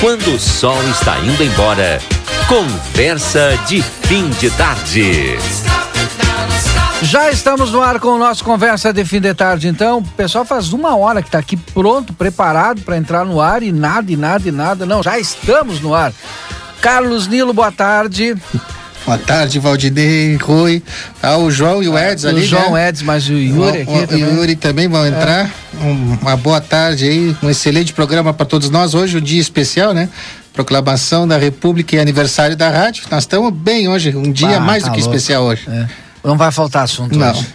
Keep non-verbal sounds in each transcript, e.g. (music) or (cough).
quando o sol está indo embora. Conversa de fim de tarde. Já estamos no ar com o nosso Conversa de Fim de Tarde, então. O pessoal faz uma hora que está aqui pronto, preparado para entrar no ar e nada, e nada, e nada. Não, já estamos no ar. Carlos Nilo, boa tarde. Boa tarde, Valdinei, Rui. Ah, o João e o Eds o ali. O João né? Eds, mas o Yuri aqui. O, também. o Yuri também vão entrar. É. Um, uma boa tarde aí, um excelente programa para todos nós. Hoje, um dia especial, né? Proclamação da República e aniversário da rádio. Nós estamos bem hoje, um dia Ah, mais tá do que louco. especial hoje. É. Não vai faltar assunto Não. hoje.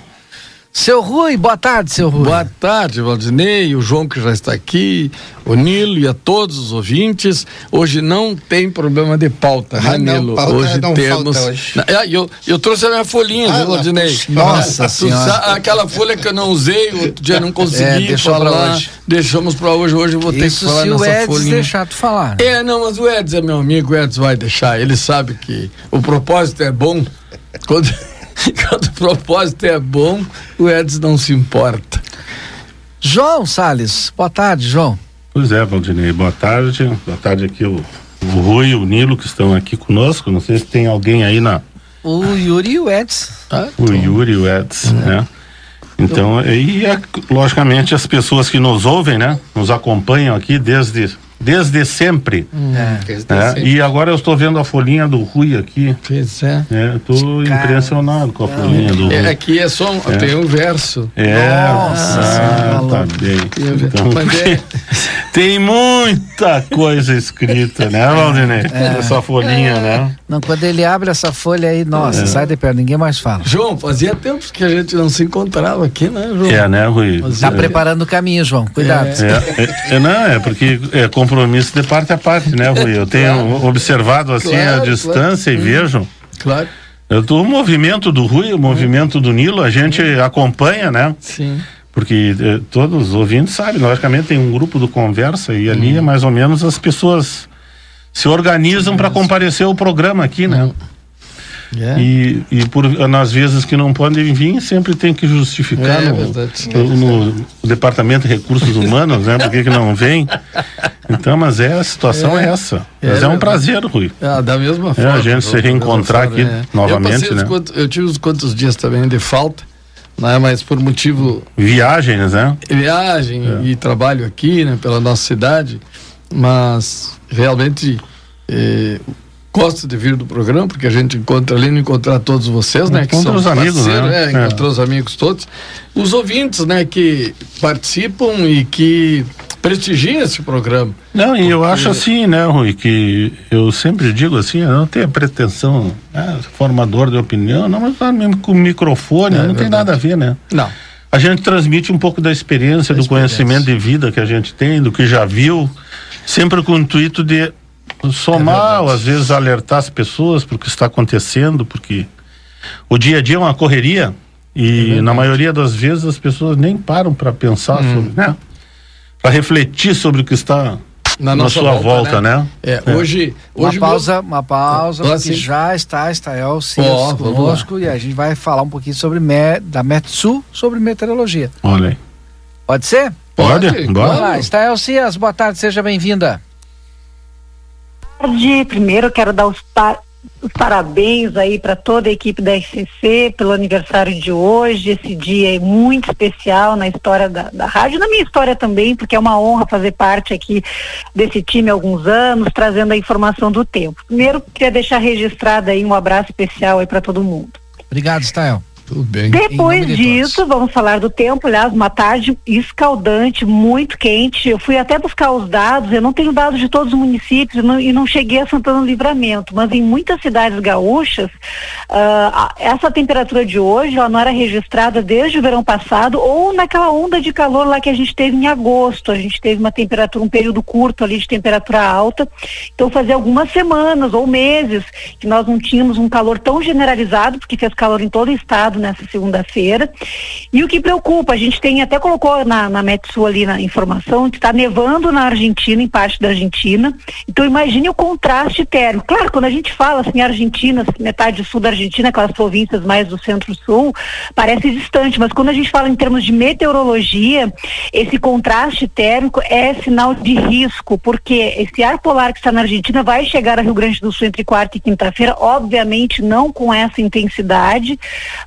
Seu Rui, boa tarde, seu Rui. Boa tarde, Valdinei, o João que já está aqui, o Nilo e a todos os ouvintes. Hoje não tem problema de pauta, Ah, né, não, Nilo? pauta hoje não temos. hoje. Ah, eu, eu trouxe a minha folhinha, Ah, viu, Valdinei? Nossa Senhora. sa- Aquela folha que eu não usei, outro dia não consegui É, deixou pra falar. hoje. Deixamos para hoje. Hoje eu vou ter Isso que falar se o nessa Eds folhinha. deixar tu falar. É, não, mas o Eds é meu amigo, o Eds vai deixar. Ele sabe que o propósito é bom. Quando, quando o propósito é bom, o Eds não se importa. João Salles, boa tarde, João. Pois é, Valdinei, boa tarde. Boa tarde aqui o, o Rui e o Nilo que estão aqui conosco. Não sei se tem alguém aí na. O Yuri e o Eds. Ah, O Yuri e o Eds, né? Então, e é, logicamente as pessoas que nos ouvem, né? Nos acompanham aqui desde, desde sempre. É. né? E agora eu estou vendo a folhinha do Rui aqui. Pois é. né? Estou impressionado com a folhinha do Rui. É, aqui é só um, tem um verso. É, Nossa ah, Senhora, tá bem. ver. Então, é- (laughs) tem muita coisa escrita, né, Valdinei? É. Essa folhinha, né? Não, quando ele abre essa folha aí, nossa, sai de perto, ninguém mais fala. João, fazia tempo que a gente não se encontrava aqui, né, João? É, né, Rui? Tá é, preparando o caminho, João. Cuidado. é, é, é, não, é porque é compromisso de parte a parte, né, Rui? Eu tenho observado assim Claro, a distância e vejo. Claro. Eu tô, o movimento do Rui, o movimento do Nilo, a gente acompanha, né? Sim. Porque eh, todos os ouvintes sabem, logicamente tem um grupo do Conversa e ali é mais ou menos as pessoas se organizam para comparecer ao programa aqui, né? É. E, e por nas vezes que não podem vir, sempre tem que justificar É no, no- no Departamento de Recursos Humanos, né? Por que que não vem? Então, mas é, a situação é, essa. É mas é, um prazer, Rui. Ah, da mesma É, forma. a gente se reencontrar mesma aqui forma, novamente, eu né? quantos- eu tive uns quantos dias também de falta, né? Mas por motivo Viagens, né? viagem É. e trabalho aqui, né, pela nossa cidade, mas realmente eh, gosto de vir do programa porque a gente encontra ali, não encontrar todos vocês, né, que Encontra são os amigos, né? é, É. os amigos todos, os ouvintes, né, que participam e que prestigiam esse programa. Não, e eu acho assim, né, Rui, que eu sempre digo assim, eu não tenho pretensão, né, formador de opinião, não, mas tá mesmo com microfone, É não tem verdade. nada a ver, né? Não. A gente transmite um pouco da experiência, do conhecimento de vida que a gente tem, do que já viu, sempre com o intuito de somar, ou às vezes alertar as pessoas para o que está acontecendo, porque o dia a dia é uma correria e na maioria das vezes as pessoas nem param para pensar sobre, né? Para refletir sobre o que está Na na, nossa sua volta, volta, né? É, É. hoje, Uma hoje pausa, uma pausa, porque sim. já está Estael vamos conosco e a gente vai falar um pouquinho sobre me, da Metsu, sobre meteorologia. Olha aí. Pode ser? Pode? Pode, Bora. Vamos lá, Estael Cias, boa tarde, seja bem-vinda. tarde. Primeiro eu quero dar os, pa- os parabéns aí para toda a equipe da SCC pelo aniversário de hoje. Esse dia é muito especial na história da, da rádio, na minha história também, porque é uma honra fazer parte aqui desse time há alguns anos, trazendo a informação do tempo. Primeiro, queria deixar registrado aí um abraço especial aí para todo mundo. Obrigado, Estael. Tudo bem. Depois disso, vamos falar do tempo, aliás, uma tarde escaldante, muito quente. Eu fui até buscar os dados, eu não tenho dados de todos os municípios não- e não cheguei a Santana do Livramento, mas em muitas cidades gaúchas, a- essa temperatura de hoje, ela não era registrada desde o verão passado ou naquela onda de calor lá que a gente teve em agosto. A gente teve uma temperatura, um período curto ali de temperatura alta. Então fazia algumas semanas ou meses que nós não tínhamos um calor tão generalizado, porque fez calor em todo o estado nessa segunda-feira. E o que preocupa, a gente tem, até colocou na, na Metsu ali na informação, que está nevando na Argentina, em parte da Argentina. Então imagine o contraste térmico. Claro, quando a gente fala assim, Argentina, metade sul da Argentina, aquelas províncias mais do centro-sul, parece distante, mas quando a gente fala em termos de meteorologia, esse contraste térmico é sinal de risco, porque esse ar polar que está na Argentina vai chegar a Rio Grande do Sul entre quarta e quinta-feira, obviamente não com essa intensidade,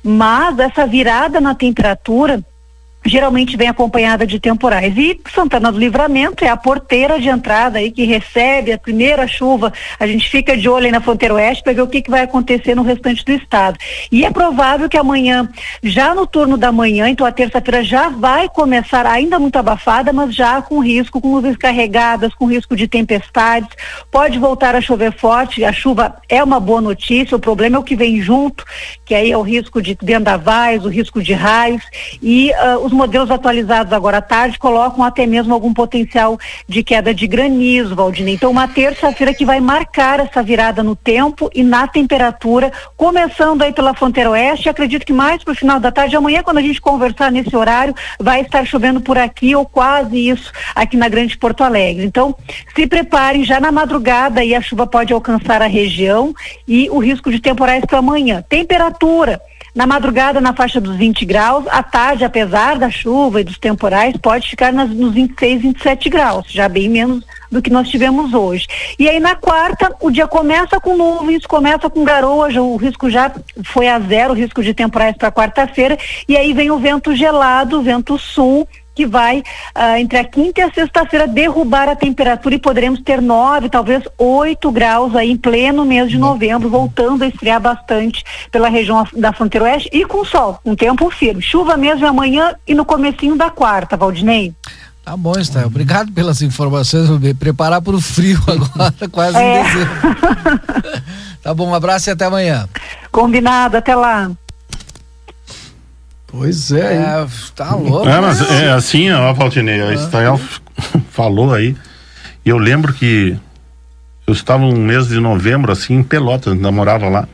mas essa virada na temperatura geralmente vem acompanhada de temporais. E Santana do Livramento é a porteira de entrada aí que recebe a primeira chuva. A gente fica de olho aí na fronteira oeste para ver o que, que vai acontecer no restante do estado. E é provável que amanhã, já no turno da manhã, então a terça-feira já vai começar ainda muito abafada, mas já com risco, com nuvens carregadas, com risco de tempestades. Pode voltar a chover forte. A chuva é uma boa notícia. O problema é o que vem junto, que aí é o risco de vendavais, o risco de raios e uh, os modelos atualizados agora à tarde colocam até mesmo algum potencial de queda de granizo, Valdinei. Então, uma terça-feira que vai marcar essa virada no tempo e na temperatura, começando aí pela fronteira oeste. Acredito que mais para o final da tarde, amanhã, quando a gente conversar nesse horário, vai estar chovendo por aqui ou quase isso aqui na Grande Porto Alegre. Então, se preparem já na madrugada e a chuva pode alcançar a região e o risco de temporais para amanhã. Temperatura. Na madrugada, na faixa dos 20 graus, à tarde, apesar da chuva e dos temporais, pode ficar nas, nos 26, 27 graus, já bem menos do que nós tivemos hoje. E aí na quarta, o dia começa com nuvens, começa com garoa, já, o risco já foi a zero, o risco de temporais para quarta-feira, e aí vem o vento gelado, o vento sul, que vai uh, entre a quinta e a sexta-feira derrubar a temperatura e poderemos ter nove, talvez oito graus aí em pleno mês de novembro, voltando a esfriar bastante pela região da fronteira oeste e com sol, um tempo firme. Chuva mesmo amanhã e no comecinho da quarta, Valdinei. Tá bom, está. Obrigado pelas informações. Vou me preparar para o frio (laughs) agora, quase é. em dezembro. (laughs) tá bom, um abraço e até amanhã. Combinado, até lá. Pois é, é tá louco. É, mas é assim, ó, Valdinei, a Estael falou aí. E eu lembro que eu estava um mês de novembro, assim, em Pelotas, ainda morava lá.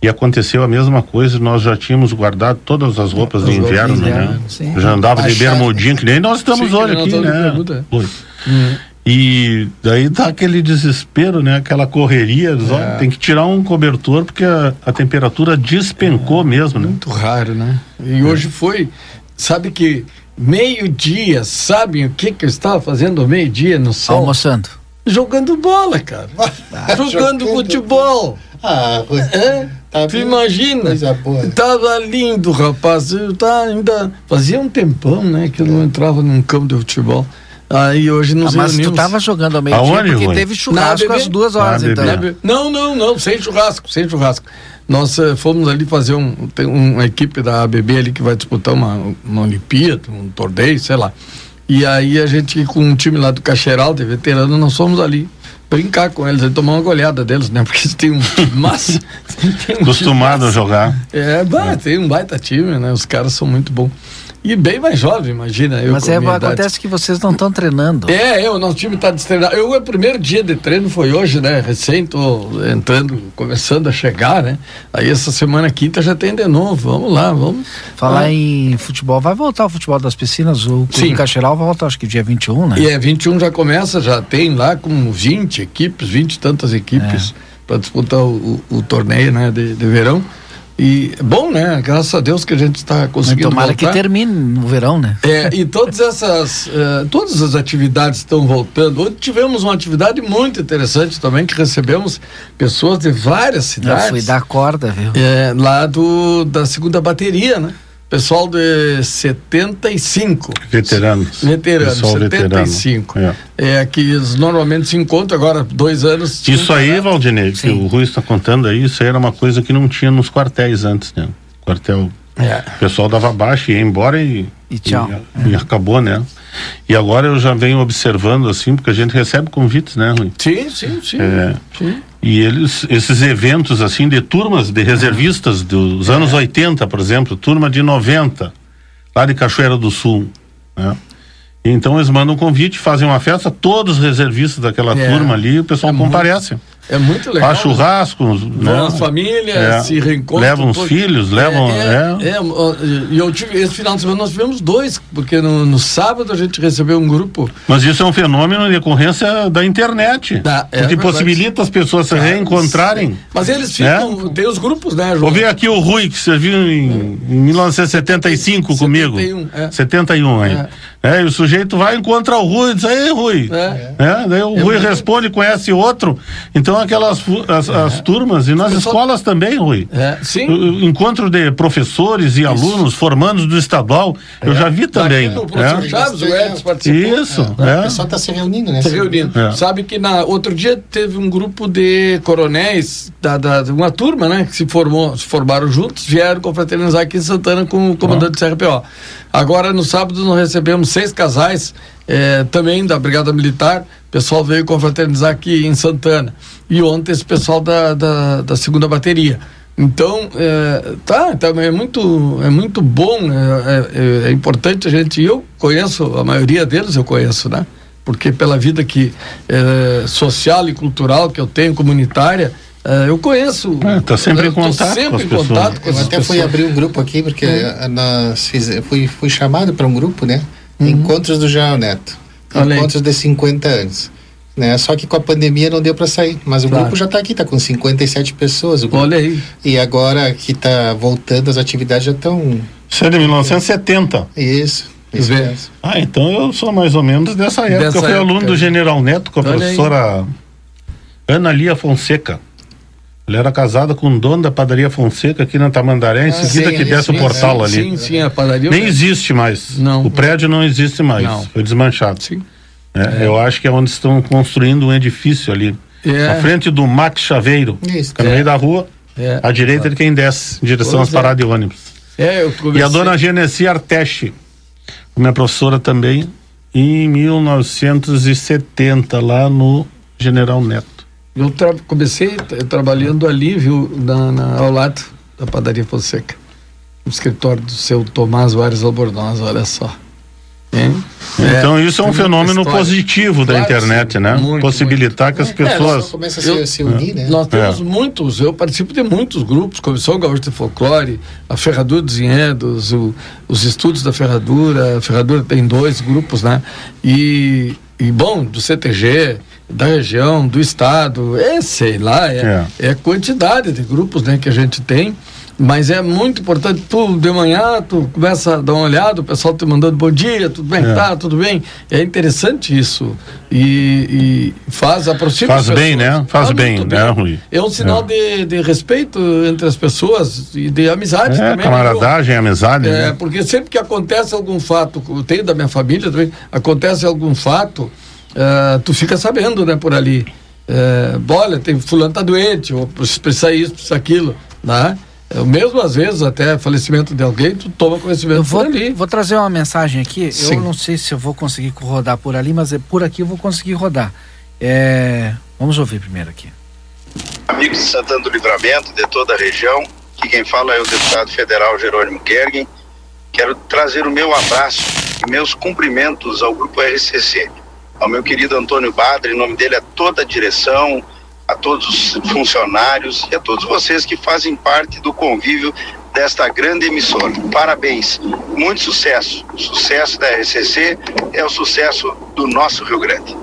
E aconteceu a mesma coisa, nós já tínhamos guardado todas as roupas de inverno, né? Sim. Já andava de bermudinho, que nem nós estamos sim, hoje aqui, né? Uhum. E daí dá aquele desespero, né? Aquela correria, é. tem que tirar um cobertor porque a, a temperatura despencou é, mesmo, né? Muito raro, né? E é. hoje foi, sabe que meio-dia, sabem o que que eu estava fazendo meio-dia no sol? Almoçando. Jogando bola, cara. Ah, (laughs) jogando, jogando futebol. Ah, é? Tá tu imagina? Coisa boa. Tava lindo, rapaz. Eu tá ainda fazia um tempão, né, que eu não entrava num campo de futebol. Aí hoje nos ah, Mas reunimos. tu tava jogando ao meio-dia porque foi? teve churrasco às duas horas, então. Não, não, não, sem churrasco, sem churrasco. Nós uh, fomos ali fazer um. Tem uma equipe da ABB ali que vai disputar uma, uma Olimpíada, um torneio, sei lá. E aí a gente, com um time lá do Cacheral, de veterano, nós fomos ali brincar com eles, tomar uma goleada deles, né? (laughs) Porque tem um massa. um Acostumado a jogar. É, bah, é, tem um baita time, né? Os caras são muito bons. E bem mais jovem, imagina. Eu Mas é, acontece que vocês não estão treinando. É, eu, nosso time está destreinado. Eu, o primeiro dia de treino foi hoje, né? Recém tô entrando, começando a chegar, né? Aí essa semana quinta já tem de novo. Vamos lá, vamos. Falar ah. em futebol, vai voltar o futebol das piscinas, o Clube Cacheral vai voltar, acho que dia 21, né? E é, 21 já começa, já tem lá com 20 equipes, 20 e tantas equipes é. para disputar o, o, o, torneio, né, de, de verão. E bom, né? Graças a Deus que a gente está conseguindo. tomara voltar. que termine no verão, né? É, e todas essas, uh, todas as atividades estão voltando. Hoje tivemos uma atividade muito interessante também, que recebemos pessoas de várias cidades. Eu fui dar corda, viu? É, lá do, da segunda bateria, né? Pessoal de 75. Veteranos. Veteranos, Pessoal 75. Veterano. É. é. que eles normalmente se encontram agora, dois anos. Isso aí, Valdinei, que o Rui está contando aí, isso aí era uma coisa que não tinha nos quartéis antes, né? Quartel. É. O pessoal dava baixo e ia embora e. E tchau. E, e acabou, né? E agora eu já venho observando assim, porque a gente recebe convites, né, Rui? Sim, sim, sim. É, sim. E eles, esses eventos assim de turmas de reservistas dos é. anos 80, por exemplo, turma de 90, lá de Cachoeira do Sul, né? Então eles mandam um convite, fazem uma festa, todos os reservistas daquela é. turma ali, o pessoal é comparece. Muito, É muito legal. Faz churrasco, Vão as famílias, É. se reencontram. Levam os filhos, levam- É, é. é, ó, e eu tive, esse final de semana nós tivemos dois, porque no, no sábado a gente recebeu um grupo. Mas isso é um fenômeno em decorrência da internet. Da- é verdade. possibilita as pessoas se reencontrarem. Mas eles ficam, tem os grupos, né, João? Vou ver aqui o Rui, que serviu em, em 1975 comigo. 71, é. 71 aí. É. e o sujeito vai encontrar o Rui e diz, aí, Rui. É. É, daí o Rui responde, conhece outro. Então aquelas as, as turmas, e nas escolas também, Rui. É, sim. O- o Encontro de professores e alunos, formandos do estadual, eu já vi também. Aqui no professor É. Chaves, o Edson participou. Isso, O é. pessoal está se reunindo, né? Se reunindo. É. Sabe que na outro dia teve um grupo de coronéis da, da uma turma, né, que se formou, se formaram juntos, vieram confraternizar aqui em Santana com o comandante do CRPO. Agora no sábado nós recebemos seis casais eh, também da Brigada Militar. O pessoal veio confraternizar aqui em Santana. E ontem esse pessoal da, da, da segunda bateria. Então, é, tá, tá, é muito, é muito bom, é, é, é importante a gente, eu conheço, a maioria deles eu conheço, né? Porque pela vida que é, social e cultural que eu tenho, comunitária, é, eu conheço. É, tá sempre eu em contato sempre com as em pessoas. contato com Eu até fui pessoas. abrir um grupo aqui, porque Uhum. eh, nós fiz, fui, fui chamado para um grupo, né? Encontros do João Neto. Olha aí. Encontros de 50 anos. Né? Só que com a pandemia não deu para sair. Mas o Claro. grupo já está aqui, está com 57 pessoas. O grupo. Olha aí. E agora que está voltando, as atividades já estão. Isso é de 1970. Isso. Isso mesmo. Ah, então eu sou mais ou menos dessa época. Dessa eu fui época. aluno do General Neto com a Olha aí. professora Ana Lia Fonseca. Ela era casada com o dono da padaria Fonseca aqui na Tamandaré, em seguida sim, que desce o portal ali. Sim, sim, a padaria. Nem existe mais. Não. O prédio não existe mais. Não. Foi desmanchado. Sim. É, Eu acho que é onde estão construindo um edifício ali. É. À frente do Max Chaveiro. Isso. No É. meio da rua, É. à direita de quem desce, em direção Pois às é. paradas de ônibus. É, eu E a dona Genesi Arteche, minha professora também, em 1970, lá no General Neto. Eu tra- comecei tra- trabalhando ali, viu, na, na- ao lado da padaria Fonseca. No escritório do seu Tomás Vares Albornoz, olha só. Hein? Então isso é um fenômeno história. positivo da Claro que internet, sim. né? Muito, Possibilitar que as É, pessoas. começa a se, Eu- se unir, né? Nós temos É. muitos, eu participo de muitos grupos, Comissão Gaúcha de Folclore, a Ferradura dos Enredos, o- os estudos da Ferradura, a Ferradura tem dois grupos, né? E, e bom, do CTG, da região, do estado, é, sei lá, é, é. quantidade de grupos né, que a gente tem. Mas é muito importante, tu de manhã, tu começa a dar uma olhada, o pessoal te mandando bom dia, tudo bem, É. tá, tudo bem. É interessante isso. E, e faz, aproxima Faz bem, né? Faz bem, muito né, Rui? É um sinal De, de respeito entre as pessoas e de amizade É, também. camaradagem, amizade. É, né? porque sempre que acontece algum fato, eu tenho da minha família também, acontece algum fato, eh, tu fica sabendo, né, por ali. É, olha, tem fulano tá doente, ou precisa isso, precisa aquilo, né? É, mesmo às vezes, até falecimento de alguém, tu toma conhecimento Eu vou, por ali. vou trazer uma mensagem aqui. Sim. Eu não sei se eu vou conseguir rodar por ali, mas é por aqui eu vou conseguir rodar. É, vamos ouvir primeiro aqui. Amigos de Santana do Livramento, de toda a região, aqui quem fala é o deputado federal Jerônimo Gergen. Quero trazer o meu abraço e meus cumprimentos ao Grupo RCC, ao meu querido Antônio Badre, em nome dele a toda a direção, a todos os funcionários e a todos vocês que fazem parte do convívio desta grande emissora. Parabéns, muito sucesso. O sucesso da RCC é o sucesso do nosso Rio Grande.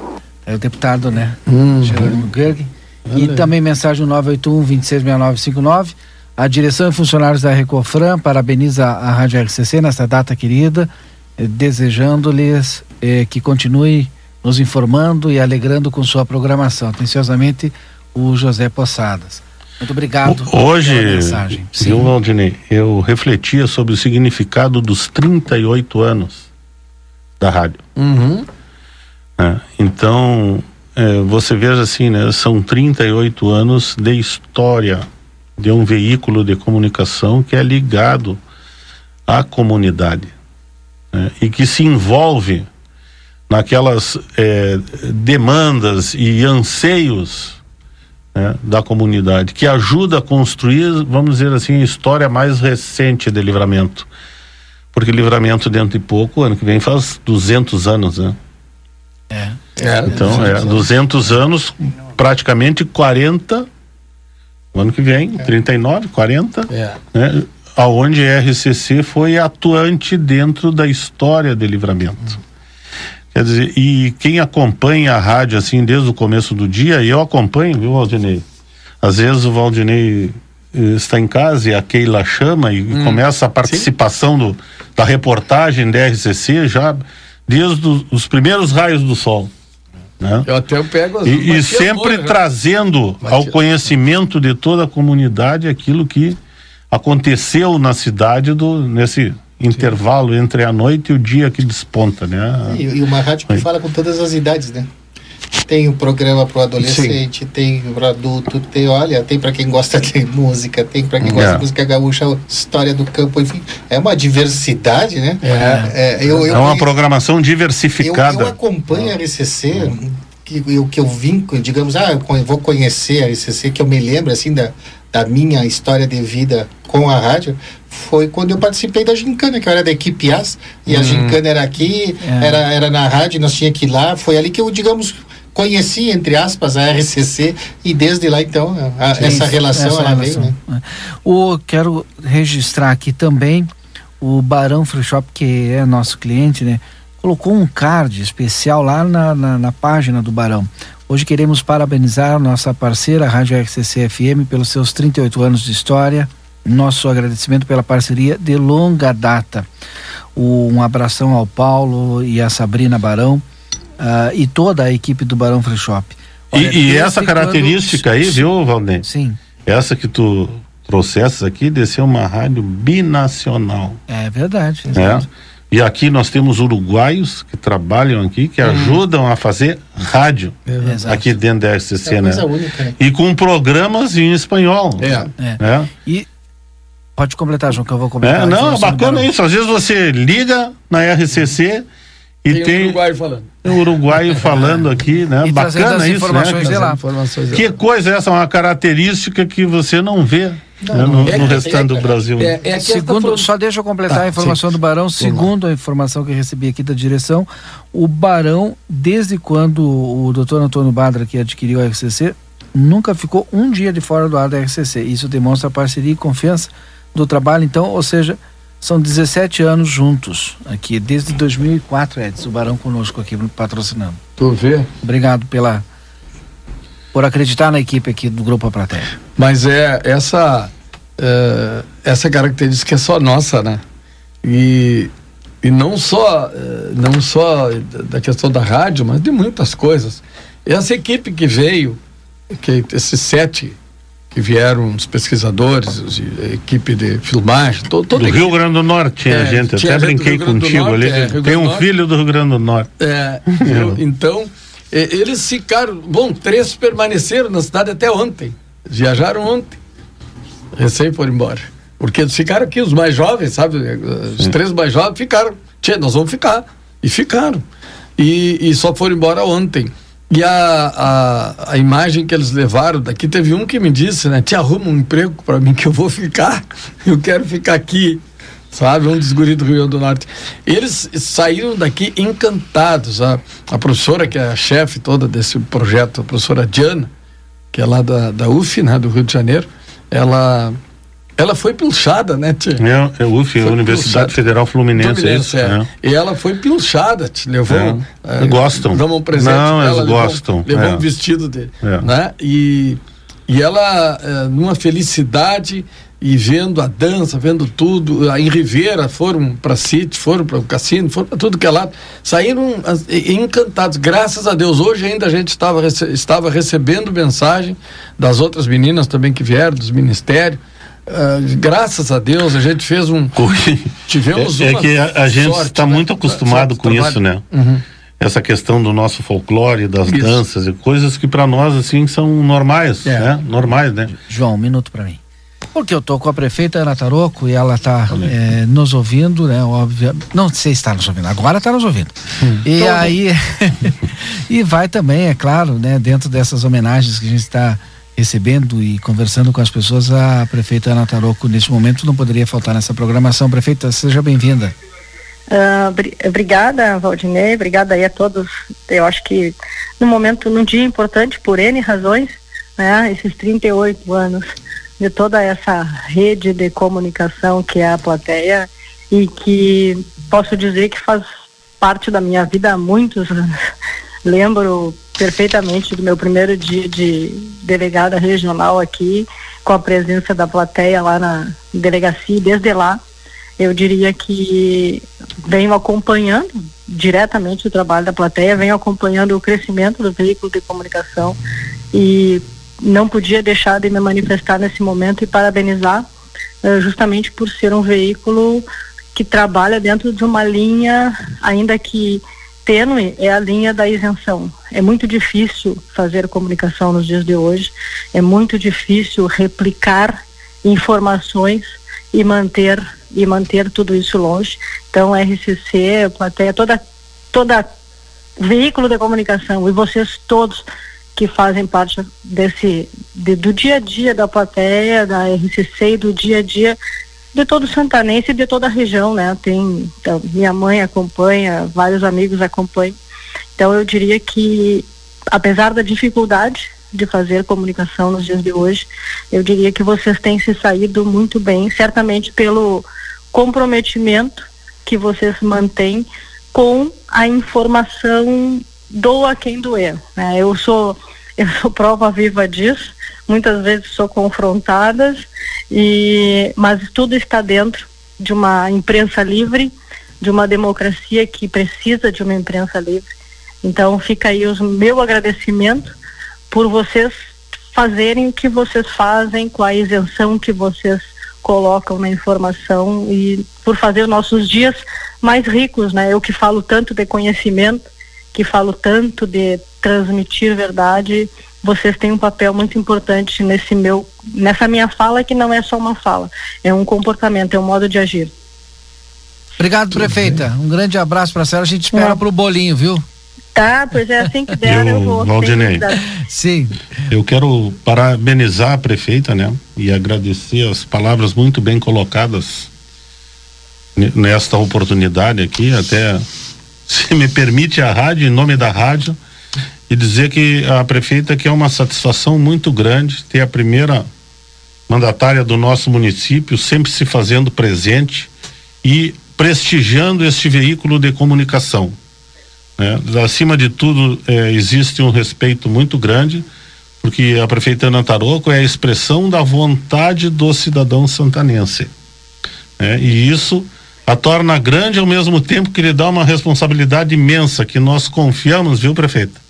É o deputado, né? Hum. Jerônimo Gergen. E também mensagem 981-266959. A direção e funcionários da Recofran parabeniza a Rádio RCC nesta data querida, eh, desejando-lhes eh, que continue nos informando e alegrando com sua programação. Atenciosamente, o José Possadas. Muito obrigado Hoje, viu, Valdinei, eu refletia sobre o significado dos 38 anos da rádio. Uhum. né? Então, eh, você veja assim, né? São 38 anos de história de um veículo de comunicação que é ligado à comunidade né? e que se envolve naquelas eh, demandas e anseios né, da comunidade, que ajuda a construir, vamos dizer assim, a história mais recente de Livramento. Porque Livramento, dentro de pouco, ano que vem faz 200 anos, né? É, Então, é, 200 anos praticamente 40 o ano que vem, é. 39, 40, é. né? aonde a RCC foi atuante dentro da história de livramento. Quer dizer, e quem acompanha a rádio assim desde o começo do dia, eu acompanho, viu, Valdinei? Às vezes o Valdinei eh, está em casa e a Keila chama e hum, começa a participação do, da reportagem da RCC já desde os primeiros raios do sol. Né? Eu até pego as E, e sempre né? trazendo ao conhecimento de toda a comunidade aquilo que aconteceu na cidade do, nesse intervalo Sim. entre a noite e o dia que desponta, né? E, e uma rádio que fala com todas as idades, né? Tem o um programa para o adolescente, Sim. tem para adulto, tem, olha, tem para quem gosta de música, tem para quem gosta é. de música gaúcha, história do campo, enfim, é uma diversidade, né? É, é, eu, eu, é uma eu, programação diversificada. Eu, acompanho a RCC, que eu, que eu vim, digamos, ah, eu vou conhecer a RCC, que eu me lembro, assim, da, da minha história de vida com a rádio, foi quando eu participei da gincana, que eu era da equipe AS, e hum. a gincana era aqui, é. era, era na rádio, nós tínhamos que ir lá, foi ali que eu, digamos, conheci, entre aspas, a RCC, e desde lá, então, a, essa relação, essa ela relação. veio, né? O, quero registrar aqui também o Barão Free Shop, que é nosso cliente, né? Colocou um card especial lá na, na, na página do Barão. Hoje queremos parabenizar nossa parceira, Rádio RCC FM, pelos seus 38 anos de história, nosso agradecimento pela parceria de longa data. Um abração ao Paulo e a Sabrina Barão uh, e toda a equipe do Barão Free Shop. Olha, e, e essa característica quando... aí, viu, Valdir? Sim. Essa que tu trouxeste aqui de ser uma rádio binacional. É verdade. É. E aqui nós temos uruguaios que trabalham aqui, que hum. ajudam a fazer rádio é, aqui dentro da RCC, é né? Única, né? E com programas em espanhol. É. é. é. E Pode completar, João, que eu vou completar. É, não, bacana isso. Às vezes você liga na RCC e tem, tem um uruguaio falando. Um uruguaio falando aqui, né? E bacana isso, informações né? lá. Informações que coisa é essa? Uma característica que você não vê não, né? no, é, no restante é, do Brasil. É, é segundo, só deixa eu completar tá, a informação sim. do Barão. Segundo a informação que eu recebi aqui da direção, o Barão, desde quando o doutor Antônio Badra, que adquiriu a RCC, nunca ficou um dia de fora do ar da RCC. Isso demonstra a parceria e confiança do trabalho, então, ou seja, são 17 anos juntos aqui, desde 2004, Edson, o Barão conosco aqui patrocinando. Tu vê? Obrigado pela por acreditar na equipe aqui do Grupo A Plateia. Mas é essa é, essa característica é só nossa, né? E, e não só é, não só da questão da rádio, mas de muitas coisas. Essa equipe que veio, que esses sete que vieram os pesquisadores, a equipe de filmagem, todo, todo do Rio Grande do Norte tinha é, gente, tinha até brinquei contigo Norte, ali. É, tem um filho do Rio Grande do Norte. É, eu, então, eles ficaram, bom, três permaneceram na cidade até ontem, viajaram ontem, recém foram embora. Porque eles ficaram aqui, os mais jovens, sabe? Os Sim. três mais jovens ficaram. Tia, nós vamos ficar. E ficaram. E, e só foram embora ontem. E a, a, a, imagem que eles levaram daqui, teve um que me disse, né? Te arruma um emprego para mim que eu vou ficar. (laughs) Eu quero ficar aqui, sabe? Um dos do Rio Grande do Norte. Eles saíram daqui encantados. A, a professora, que é a chefe toda desse projeto, a professora Diana, que é lá da, da UF, né? Do Rio de Janeiro, ela ela foi pilchada, né, tia? É, é UF, foi Universidade pilchada. Federal Fluminense, é Fluminense é isso? É. E ela foi pilchada, te levou. É. É, gostam. Damos um presente. Não, eles gostam. Levou, levou um vestido dele. Né? E, e ela, numa felicidade e vendo a dança, vendo tudo, em Ribeira foram para City, foram para o cassino, foram para tudo que é lado, saíram encantados, graças a Deus. Hoje ainda a gente estava, estava recebendo mensagem das outras meninas também que vieram, dos ministérios, Uh, graças a Deus a gente fez um tivemos é, é que a, a gente está né? muito acostumado com trabalho. isso né uhum. essa questão do nosso folclore das isso. danças e coisas que para nós assim são normais é. né normais né João um minuto para mim porque eu tô com a prefeita Ana Taroco e ela está é, nos ouvindo, né? Óbvio, não sei se está nos ouvindo, agora está nos ouvindo. Hum. E Todo. aí (laughs) e vai também, é claro, né? Dentro dessas homenagens que a gente está recebendo e conversando com as pessoas, a prefeita Ana Taroco, nesse momento, não poderia faltar nessa programação. Prefeita, seja bem-vinda. Uh, obrigada, Valdinei, obrigada aí a todos. Eu acho que no momento, num dia importante, por N razões, né, esses 38 anos de toda essa rede de comunicação que é a plateia e que posso dizer que faz parte da minha vida há muitos anos. (laughs) Lembro perfeitamente do meu primeiro dia de delegada regional aqui, com a presença da plateia lá na delegacia, desde lá eu diria que venho acompanhando diretamente o trabalho da plateia, venho acompanhando o crescimento do veículo de comunicação e não podia deixar de me manifestar nesse momento e parabenizar uh, justamente por ser um veículo que trabalha dentro de uma linha, ainda que tênue, é a linha da isenção. É muito difícil fazer comunicação nos dias de hoje, é muito difícil replicar informações e manter e manter tudo isso longe. Então, RCC, plateia, toda toda veículo de comunicação e vocês todos que fazem parte desse de, do dia a dia da plateia, da RCC e do dia a dia de todo santanense e de toda a região, né? Tem então, minha mãe acompanha, vários amigos acompanham. Então eu diria que apesar da dificuldade de fazer comunicação nos dias de hoje, eu diria que vocês têm se saído muito bem, certamente pelo comprometimento que vocês mantêm com a informação doa quem doer. Né? Eu sou (laughs) eu sou prova viva disso. Muitas vezes sou confrontada e mas tudo está dentro de uma imprensa livre, de uma democracia que precisa de uma imprensa livre. Então fica aí o meu agradecimento por vocês fazerem o que vocês fazem, com a isenção que vocês colocam na informação e por fazer nossos dias mais ricos, né? Eu que falo tanto de conhecimento, que falo tanto de transmitir verdade, vocês têm um papel muito importante nesse meu, nessa minha fala que não é só uma fala, é um comportamento, é um modo de agir. Obrigado, Tudo prefeita. Bem. Um grande abraço para a senhora. A gente espera é. para o bolinho, viu? Tá, pois é assim que der, eu, eu vou. Valdinei, sim. Eu quero parabenizar a prefeita, né? E agradecer as palavras muito bem colocadas nesta oportunidade aqui, até se me permite a rádio, em nome da rádio, e dizer que a prefeita que é uma satisfação muito grande ter a primeira mandatária do nosso município sempre se fazendo presente e prestigiando este veículo de comunicação né? Acima de tudo, é, existe um respeito muito grande, porque a prefeita Ana Taroco é a expressão da vontade do cidadão santanense. Né? E isso a torna grande ao mesmo tempo que lhe dá uma responsabilidade imensa, que nós confiamos, viu, prefeita?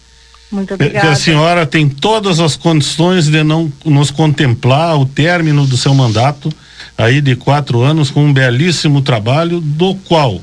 Muito obrigada. Que a senhora tem todas as condições de não nos contemplar o término do seu mandato aí de quatro anos com um belíssimo trabalho, do qual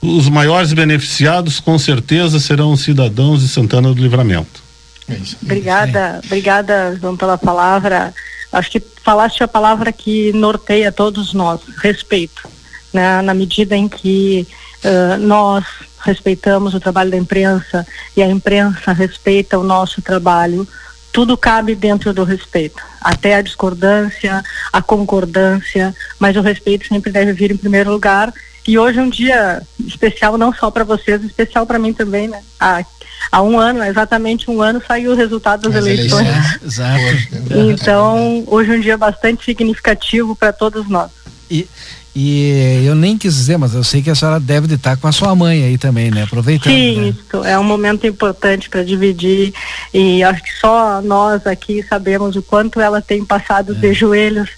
os maiores beneficiados com certeza serão os cidadãos de Santana do Livramento. É isso, obrigada, obrigada, João, pela palavra. Acho que falaste a palavra que norteia todos nós, respeito. Né? Na medida em que uh, nós respeitamos o trabalho da imprensa e a imprensa respeita o nosso trabalho, tudo cabe dentro do respeito, até a discordância, a concordância, mas o respeito sempre deve vir em primeiro lugar e hoje é um dia especial não só para vocês, especial para mim também, né? Há, há um ano, exatamente um ano, saiu o resultado das As eleições. eleições. Exato. então, hoje é um dia bastante significativo para todos nós. E, e eu nem quis dizer, mas eu sei que a senhora deve estar com a sua mãe aí também, né? Aproveitando. Sim, né? isso é um momento importante para dividir e acho que só nós aqui sabemos o quanto ela tem passado é. de joelhos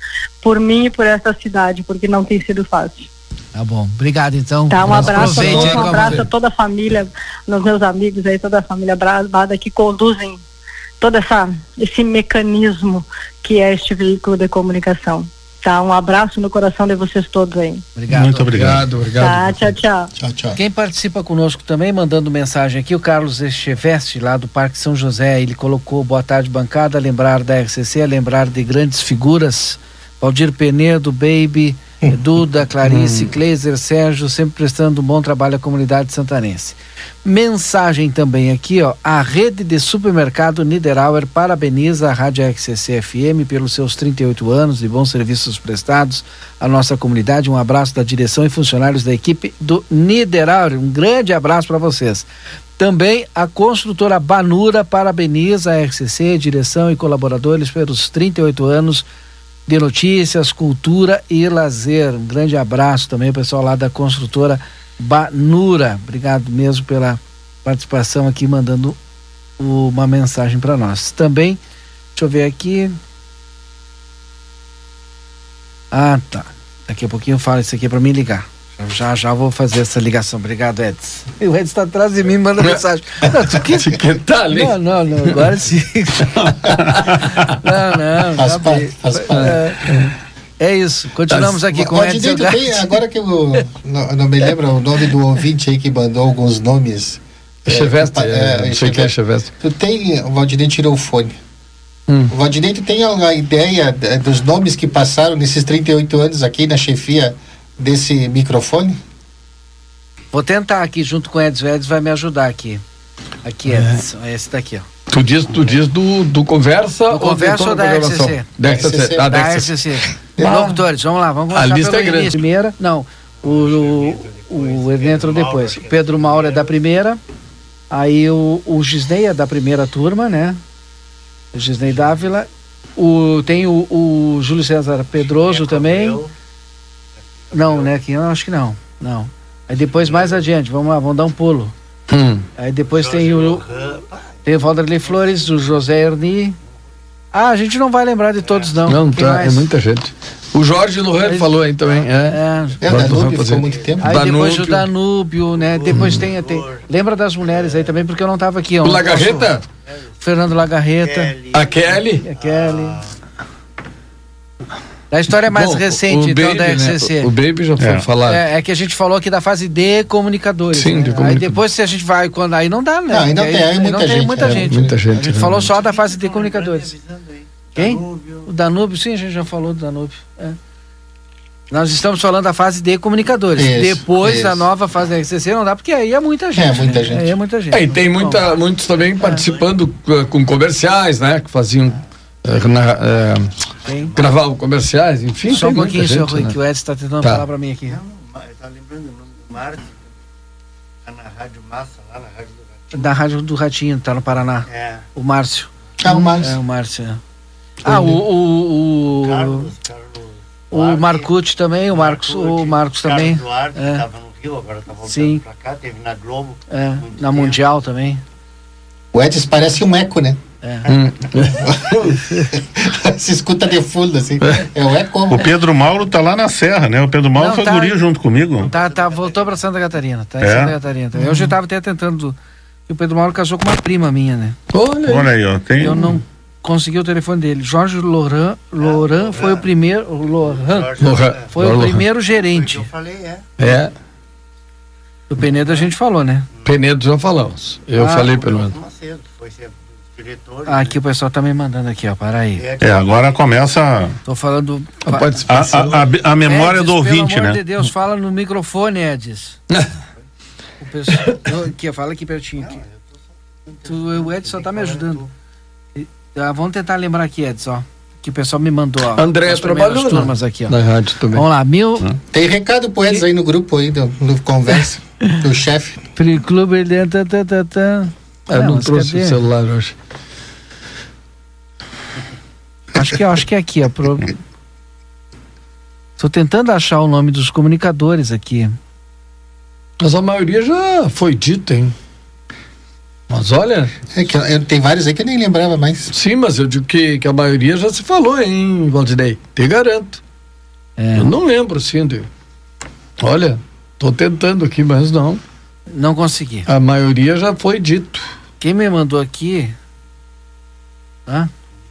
por mim e por essa cidade, porque não tem sido fácil. Tá bom. Obrigado, então. Tá, um abraço a todos, um abraço a toda a família, nos meus amigos aí, toda a família Brasbada que conduzem todo essa, esse mecanismo que é este veículo de comunicação. Tá, um abraço no coração de vocês todos aí. Obrigado. Muito obrigado. obrigado. Tá, tchau, tchau. Tchau, tchau. Quem participa conosco também, mandando mensagem aqui, o Carlos Echeveste, lá do Parque São José, ele colocou boa tarde bancada, lembrar da RCC, lembrar de grandes figuras, Valdir Penedo, Baby, Duda, Clarice, Kleiser, Sérgio, sempre prestando um bom trabalho à comunidade santanense. Mensagem também aqui, ó. A rede de supermercado Niederauer parabeniza a Rádio XCC FM pelos seus 38 anos de bons serviços prestados à nossa comunidade. Um abraço da direção e funcionários da equipe do Niederauer. Um grande abraço para vocês. Também a construtora Banura parabeniza a RCC, direção e colaboradores pelos 38 anos de notícias, cultura e lazer. Um grande abraço também ao pessoal lá da construtora Banura. Obrigado mesmo pela participação aqui, mandando uma mensagem para nós. Também, deixa eu ver aqui. Ah, tá. Daqui a pouquinho eu falo isso aqui para mim ligar. Já já vou fazer essa ligação. Obrigado, Edson. E o Edson está atrás de mim, manda (laughs) mensagem. Não, tu que... que tá ali. Não, não, não. Agora sim. (laughs) não, não. Faz já parte, bem. faz parte. É, é isso. Continuamos aqui com o Edson tem, agora que eu não, não me lembro o nome do ouvinte aí que mandou alguns nomes. Chevestre, é, é, não sei quem é Chevestre. Tu tem, o Valdinei tirou o fone. Hum. O Valdinei, tu tem alguma ideia eh, dos nomes que passaram nesses 38 anos aqui na chefia desse microfone? Vou tentar aqui junto com o Edson. O Edson vai me ajudar aqui. Aqui, Edson. É esse daqui, ó. Tu diz, tu diz do, do Conversa Do Conversa ou toda a da? RCC? Da RCC. Ah, da Da RCC. Ah. Locutores, vamos lá, vamos A começar lista pelo é grande. início. Primeira, não, o, o, o ele entrou depois. Pedro Mauro é da primeira, aí o, o Gisney é da primeira turma, né? O Gisney Dávila. O, tem o, o Júlio César Pedroso também. Não, né? Aqui eu acho que não. Não. Aí depois mais adiante, vamos lá, vamos dar um pulo. Hum. Aí depois tem o, tem o Valderlei Flores, o José Erni. Ah, a gente não vai lembrar de todos, não. Não, Quem tá, é muita gente. O Jorge Lohan Aí- falou aí também. É. É. É, o Vamos Danúbio ficou muito tempo. Aí depois o Danúbio. Danúbio, né? Depois tem, tem. Lembra das mulheres aí também, porque eu não tava aqui. ó. O Lagarreta? Fernando Lagarreta, A Kelly? a Kelly. Da história mais Bom, recente, o então, Baby, da né? RCC. O Baby já foi É. falado. É, é que a gente falou aqui da fase de comunicadores. Sim, né? de Aí comunica- depois, se a gente vai, quando aí não dá, né? Não, aí não Porque tem, aí muita não tem gente, muita é, gente. muita gente, A gente né? falou só da fase de comunicadores. Quem? O Danúbio, sim, a gente já falou do Danúbio. é. Nós estamos falando da fase de comunicadores. Isso, Depois da nova fase da RCC não dá, porque aí é muita gente. muita né? gente. Aí é muita gente. É, e tem muita, muitos também participando uh, com comerciais, né? Que faziam. Uh, na- uh, Tem. gravavam comerciais, enfim. Só um pouquinho, senhor gente, Rui, né? que o Edson está tentando Tá. falar para mim aqui. Tá lembrando o nome do Márcio? Tá na Rádio Massa, lá na Rádio do Ratinho. Da Rádio do Ratinho, tá no Paraná. É, O Márcio. Ah, o Márcio. É, o Márcio. é. Ah, o. o, o... Carlos, Carlos. O Marcucci também, o Marcos, o Marcos Carlos também. Duarte, É. que tava no Rio, agora tá voltando Sim. pra cá, teve na Globo. É, na tempo. Mundial também. O Edson parece um eco, né? É. Hum. Se escuta de fundo, assim. É o eco. O Pedro Mauro tá lá na Serra, né? O Pedro Mauro Não, foi tá- guri junto comigo. Tá, tá, voltou pra Santa Catarina. Tá em É? Santa Catarina. Hoje eu tava até tentando. E o Pedro Mauro casou com uma prima minha, né? Olha aí. Olha aí, ó. Tem... Eu não consegui o telefone dele. Jorge Loran, Loran foi o primeiro. O Loran Jorge, é, foi o Lohan. primeiro foi o que gerente. eu falei, é. É, Do Penedo a gente falou, né? Penedo já falamos. Eu Ah, falei pelo menos. Foi diretor. Ah, aqui o pessoal tá me mandando aqui, ó. Para aí. É, agora começa Tô falando. A a, a, a, memória Edis, do ouvinte, pelo amor né? de Deus, fala no microfone, Edis. (laughs) o pessoal, aqui, fala aqui pertinho. Aqui. Tu, o Edson só tá me ajudando. Ah, vamos tentar lembrar aqui, Edson, ó. Que o pessoal me mandou, ó. André primeiras trabalhou, né? turmas aqui, ó. Na rádio também. Vamos lá, mil. Tem recado pro Edson aí no grupo aí, do, no Conversa, (laughs) do chefe. Free Club, ele. Tá, tá, tá, tá. Eu não mas trouxe cadê? o celular hoje. Acho que, acho que é aqui, ó. Pro... Tô tentando achar o nome dos comunicadores aqui. Mas a maioria já foi dita, hein? Mas olha, É que eu- tem vários aí que eu nem lembrava mais. sim, mas eu digo que, que a maioria já se falou, hein, Valdinei? Te garanto. É, Eu não lembro, assim, de... Olha, tô tentando aqui, mas não. Não consegui. A maioria já foi dito. Quem me mandou aqui.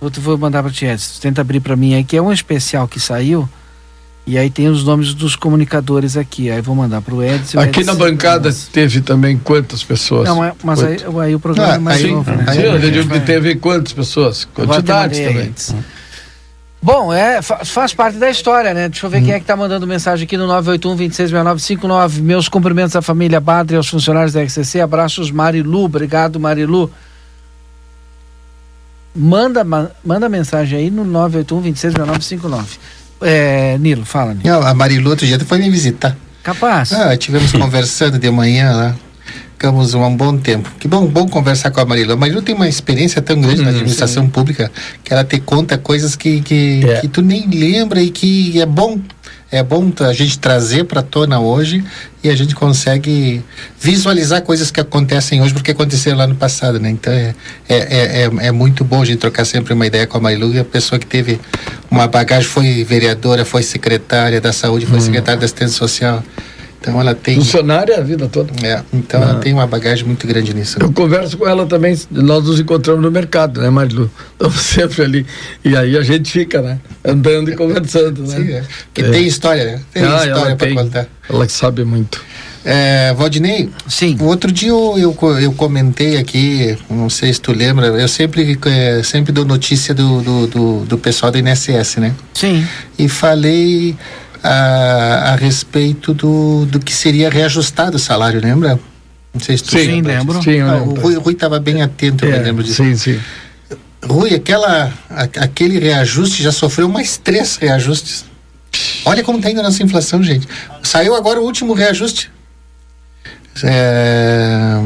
Eu te vou mandar para ti, Edson. Tenta abrir para mim aí, que é um especial que saiu. E aí tem os nomes dos comunicadores aqui. Aí vou mandar Edson. o Aqui Edson- na bancada teve também quantas pessoas? Não, é- mas aí, aí o programa Ah, é mais aí- novo, né? aí Sim, eu a gente digo que vai- teve quantas pessoas? Aí, também. Edson. Bom, é, fa- faz parte da história, né? Deixa eu ver quem é que tá mandando mensagem aqui no 981-266959. Meus cumprimentos à família Badre e aos funcionários da RCC. Abraços, Marilu. Obrigado, Marilu. Manda, ma- manda mensagem aí no 981-266959. É, Nilo, fala, Nilo. Não, a Marilu outro dia foi me visitar. Capaz. Ah, tivemos (laughs) conversando de manhã lá. Ficamos um bom tempo. Que bom, bom conversar com a Marilu. A Marilu tem uma experiência tão grande na administração pública que ela te conta coisas que, que, É. que tu nem lembra e que é bom. É bom a gente trazer para tona hoje e a gente consegue visualizar coisas que acontecem hoje porque aconteceram lá no passado, né? Então é, é, é, é, é muito bom a gente trocar sempre uma ideia com a Marilu, e a pessoa que teve uma bagagem, foi vereadora, foi secretária da saúde, foi secretária da assistência social. Então ela tem. Funcionária a vida toda. É, então ela tem uma bagagem muito grande nisso. Eu converso com ela também, nós nos encontramos no mercado, né, Marilu? Estamos (laughs) sempre ali. E aí a gente fica, né? Andando e conversando, né? Sim, é. Que É. tem história, né? Tem Ah, ela história para tem. contar. Ela que sabe muito. É, Valdinei, Sim. o outro dia eu, eu, eu comentei aqui, não sei se tu lembra, eu sempre, eh, sempre dou notícia do, do, do, do pessoal do INSS, né? Sim. E falei a, a respeito do, do que seria reajustado o salário, lembra? Não sei se tu Sim, lembra lembro. Sim, eu Ah, lembro. o Rui, o Rui estava bem atento, eu me É, lembro disso. Sim, sim. Rui, aquela, a- aquele reajuste já sofreu mais três reajustes. Olha como está indo a nossa inflação, gente. Saiu agora o último reajuste. É,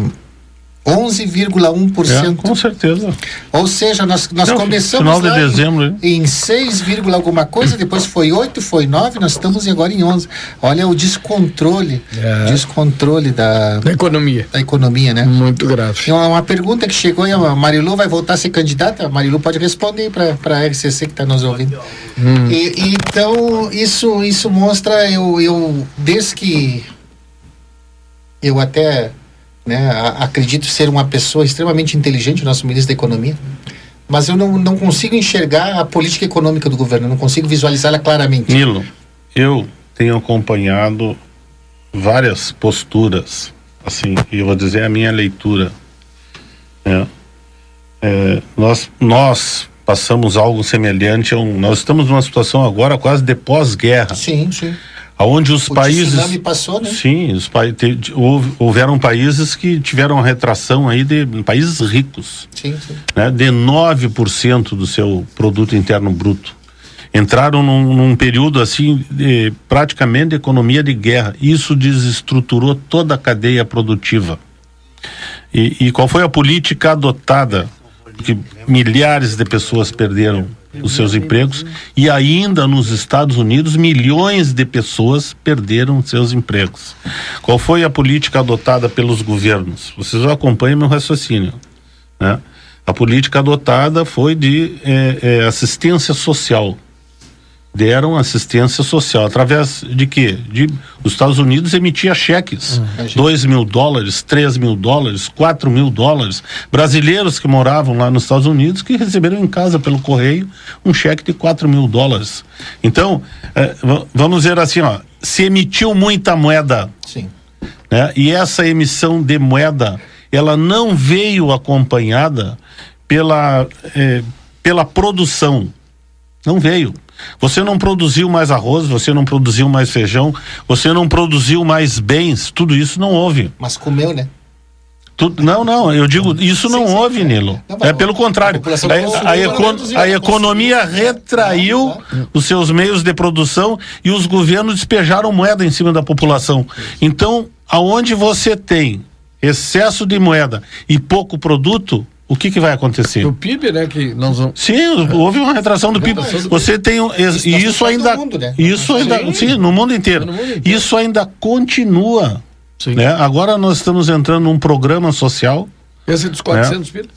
11,1%. É, com certeza. Ou seja, nós, nós Não, começamos final de lá em- dezembro, né? em 6, vírgula alguma coisa, depois foi 8, foi 9, nós estamos agora em 11. Olha o descontrole, É. descontrole da, Da economia. da economia, né? Muito grave. Tem uma, uma pergunta que chegou aí, a Marilu vai voltar a ser candidata? A Marilu pode responder para a RCC que está nos ouvindo. Hum. E, e então, isso, isso mostra, eu, eu, desde que eu até né, acredito ser uma pessoa extremamente inteligente, o nosso ministro da Economia, mas eu não, não consigo enxergar a política econômica do governo, eu não consigo visualizá-la claramente. Nilo, eu tenho acompanhado várias posturas, assim, e eu vou dizer a minha leitura. né? É, nós, nós passamos algo semelhante a um. Nós estamos numa situação agora quase de pós-guerra, Sim, sim. Onde os O países. tsunami passou, né? Sim, os pa... te- houve- houveram países que tiveram retração aí de países ricos Sim, sim. né, de 9% do seu produto interno bruto. Entraram num, num período assim, de, praticamente de economia de guerra. Isso desestruturou toda a cadeia produtiva. E, e qual foi a política adotada? Que milhares de pessoas perderam os seus empregos e ainda nos Estados Unidos milhões de pessoas perderam seus empregos. Qual foi a política adotada pelos governos? Vocês acompanham meu raciocínio, né? A política adotada foi de eh, eh, assistência social. Deram assistência social através de quê? De os Estados Unidos emitia cheques, dois mil dólares, três mil dólares, quatro mil dólares. Brasileiros que moravam lá nos Estados Unidos que receberam em casa pelo correio um cheque de quatro mil dólares. Então, eh, va- vamos dizer assim, ó, se emitiu muita moeda Sim. né? E essa emissão de moeda, ela não veio acompanhada pela, eh, pela produção. Não veio. Você não produziu mais arroz, você não produziu mais feijão, você não produziu mais bens, tudo isso não houve. Mas comeu, né? Tudo, não, não, eu digo, isso não Sim, sim, houve, é. Nilo. Não, é pelo a contrário. A, a ela econ- a economia consumiu. retraiu Claro, os seus meios de produção e os governos despejaram moeda em cima da população. Então, aonde você tem excesso de moeda e pouco produto, o que, que vai acontecer? O PIB, né, que nós vamos... Sim, houve uma retração do PIB. Você tem um, e isso falando ainda do mundo, né? isso ainda Sim. sim, no mundo inteiro. No mundo inteiro. Isso ainda continua. Sim. Né? Agora nós estamos entrando num programa social Esse dos 400 pila?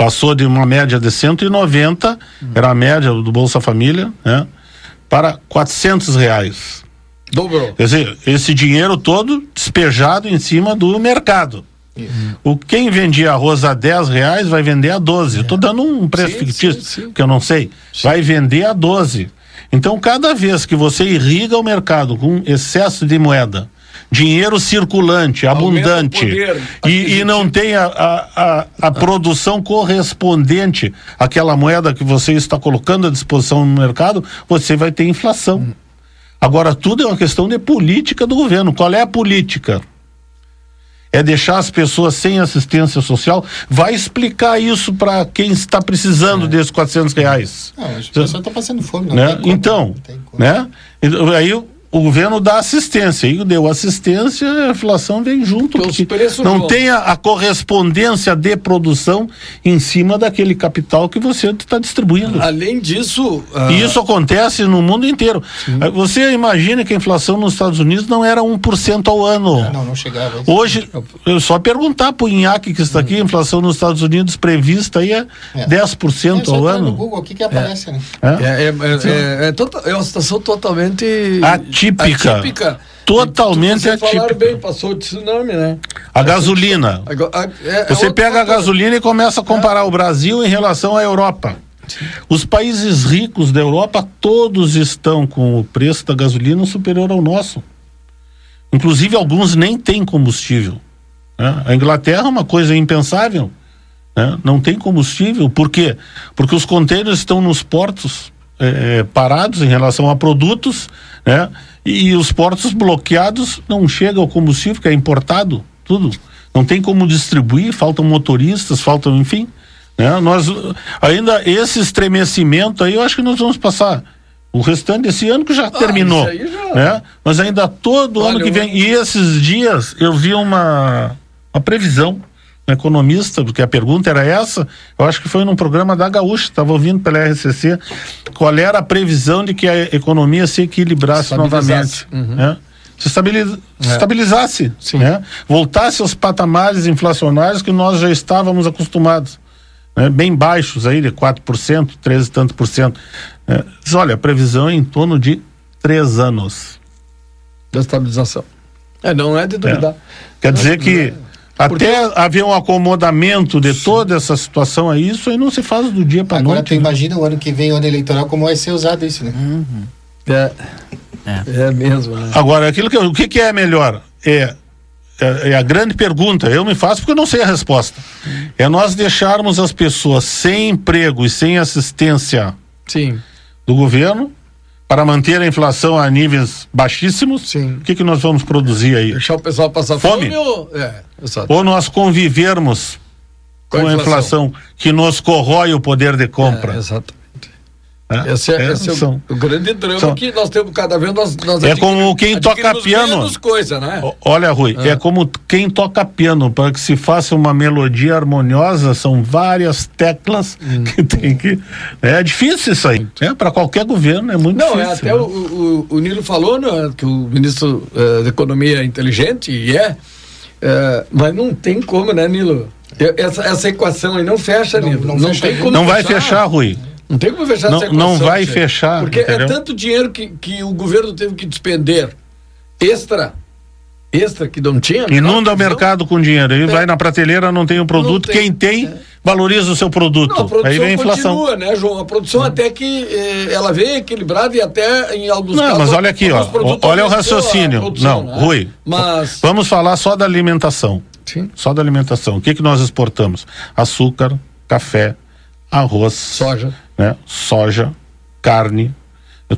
passou de uma média de 190, era a média do Bolsa Família, né? Para 400 reais. Dobrou. Quer dizer, esse dinheiro todo despejado em cima do mercado. O quem vendia arroz a 10 reais vai vender a 12. Eu tô dando um preço Sim, fictício, sim, sim. que eu não sei. Vai vender a 12. Então, cada vez que você irriga o mercado com excesso de moeda dinheiro circulante, abundante, e, e não tem a, a, a, a produção correspondente àquela moeda que você está colocando à disposição no mercado, você vai ter inflação. Agora, tudo é uma questão de política do governo. Qual é a política? É deixar as pessoas sem assistência social? Vai explicar isso para quem está precisando desses 400 reais. Não, as pessoas estão passando fome. Não né? então, né? Aí o governo dá assistência e deu assistência, a inflação vem junto. Porque porque não vão. tem a, a correspondência de produção em cima daquele capital que você está distribuindo. Além disso, ah, E isso acontece no mundo inteiro. Aí Você imagina que a inflação nos Estados Unidos não era 1% ao ano. Ah, Não, não chegava. Hoje, eu só perguntar pro Inhaque que está aqui, a inflação nos Estados Unidos prevista aí é, É. 10% É, ao no ano. Google, o que que aparece, né? É? é, é, é, é, tota- é uma situação totalmente Atípica. Atípica. Totalmente Vocês falaram atípica. bem, passou o tsunami, né? A gasolina. Agora, a- é- é Você outro pega a fator. gasolina e começa a comparar o Brasil em relação à Europa. Os países ricos da Europa, todos estão com o preço da gasolina superior ao nosso. Inclusive, alguns nem têm combustível. né? A Inglaterra é uma coisa impensável. né? Não tem combustível. Por quê? Porque os contêineres estão nos portos eh, eh, parados em relação a produtos, né? E, os portos bloqueados não chega o combustível que é importado, tudo. Não tem como distribuir, faltam motoristas, faltam, enfim. Né? Nós ainda esse estremecimento aí, eu acho que nós vamos passar o restante desse ano que já terminou, isso aí já- né? Mas ainda todo Olha, ano que eu- vem. E esses dias eu vi uma, uma previsão, um economista, porque a pergunta era essa, eu acho que foi num programa da Gaúcha, estava ouvindo pela RCC, qual era a previsão de que a economia se equilibrasse Estabilizasse. Uhum. novamente. Né? Se estabiliz- É. estabilizasse, Sim. né? voltasse aos patamares inflacionários que nós já estávamos acostumados. né? Bem baixos aí, de 4%, 13 e tanto por cento. né? Diz, olha, a previsão é em torno de três anos. Da estabilização. É, não é de duvidar. Quer dizer que até haver um acomodamento de toda essa situação aí, isso aí não se faz do dia para Agora noite. tu né? imagina o ano que vem, o ano eleitoral, como vai ser usado isso, né? É. É, mesmo, né? Agora, aquilo que, eu- o que, que é melhor? É, é, é a grande pergunta. Eu me faço porque eu não sei a resposta. É nós deixarmos as pessoas sem emprego e sem assistência Sim. do governo para manter a inflação a níveis baixíssimos. Sim. O que, que nós vamos produzir aí? Deixar o pessoal passar Fome. fome. ou... É, exato. Ou nós convivermos com, Com a a inflação que nos corrói o poder de compra. É, exatamente. Né? Esse é, É, esse é o- são- o, grande drama são- que nós temos cada vez nós, nós É adquirimos- como quem toca piano. menos coisa, né? O- Olha, Rui, é. como quem toca piano. Para que se faça uma melodia harmoniosa, são várias teclas Hum. que tem que. É difícil isso aí. É, para qualquer governo é muito Não, difícil. é até né? o, o, o Nilo falou né, que o ministro eh, da Economia é inteligente, e é, eh, mas não tem como, né, Nilo? Essa, essa equação aí não fecha, Não- Nilo. não Não, fecha tem como Não vai fechar, Rui. Não tem como fechar Não- essa equação. não vai fechar, Porque entendeu? é tanto dinheiro que, que o governo teve que despender extra, extra que não tinha. né? Inunda o Não, mercado com dinheiro. Aí vai na prateleira, não tem o produto. Não tem. Quem tem, valoriza o seu produto. Não, a produção Aí vem a inflação. continua, né, João? A produção até que eh, ela vem equilibrada e até em alguns Não, casos. mas olha aqui, ó. Olha o raciocínio. produção, Não, né? Rui. Mas. Vamos falar só da alimentação. Sim. Só da alimentação. O que, que nós exportamos? Açúcar, café, arroz, Soja. Né? soja, carne.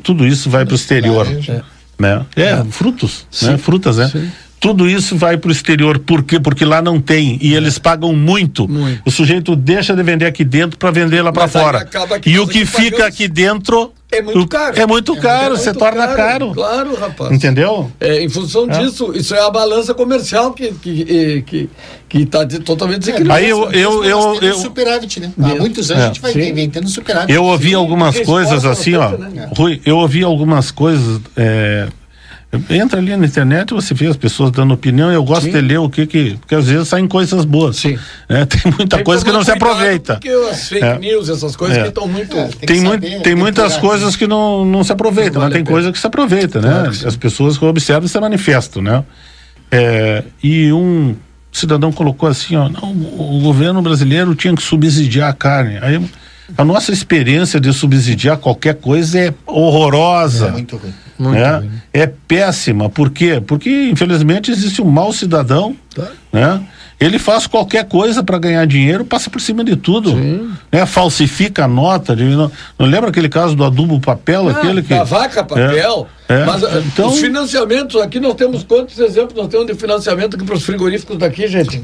Tudo isso vai para o exterior. Laranja. Né? É, frutos, né? Sim, frutas, né? sim. Tudo isso vai para o exterior. Por quê? Porque lá não tem. E eles pagam muito. Muito. O sujeito deixa de vender aqui dentro para vender lá para fora. E o que fica pagamos. aqui dentro É muito o- caro. É muito caro, É você muito torna caro. Claro, rapaz. Entendeu? É, em função É. disso, isso é a balança comercial que que que, que, que tá de- totalmente desequilibrada. Aí eu- eu- eu- eu- superávit, né? Há muitos anos É. a gente vai Sim. inventando superávit. Eu ouvi algumas coisas assim, ó. né? Rui, eu ouvi algumas coisas. É, entra ali na internet e você vê as pessoas dando opinião. Eu gosto Sim. de ler o que que. Porque às vezes saem coisas boas. Sim. né? (laughs) Tem muita Tem coisa que não se aproveita. Porque as fake É. news, essas coisas É. que estão muito. É, tem que Tem, muito, saber tem muitas depurar, coisas né? que não, não se aproveitam, Não mas vale tem a pena. coisa que se aproveita, né? As pessoas que observam se manifestam, né? É, e um cidadão colocou assim, ó, não, o governo brasileiro tinha que subsidiar a carne. Aí A nossa experiência de subsidiar qualquer coisa é horrorosa. É muito ruim. Muito né? É péssima. Por quê? Porque, infelizmente, existe um mau cidadão, Tá. né? Ele faz qualquer coisa para ganhar dinheiro, passa por cima de tudo. Né? Falsifica a nota. de- não, não lembra aquele caso do adubo papel? aquele que, Ah, Da vaca papel. É, é. Mas ah, Então- os financiamentos, aqui nós temos quantos exemplos nós temos de financiamento aqui para os frigoríficos daqui, gente?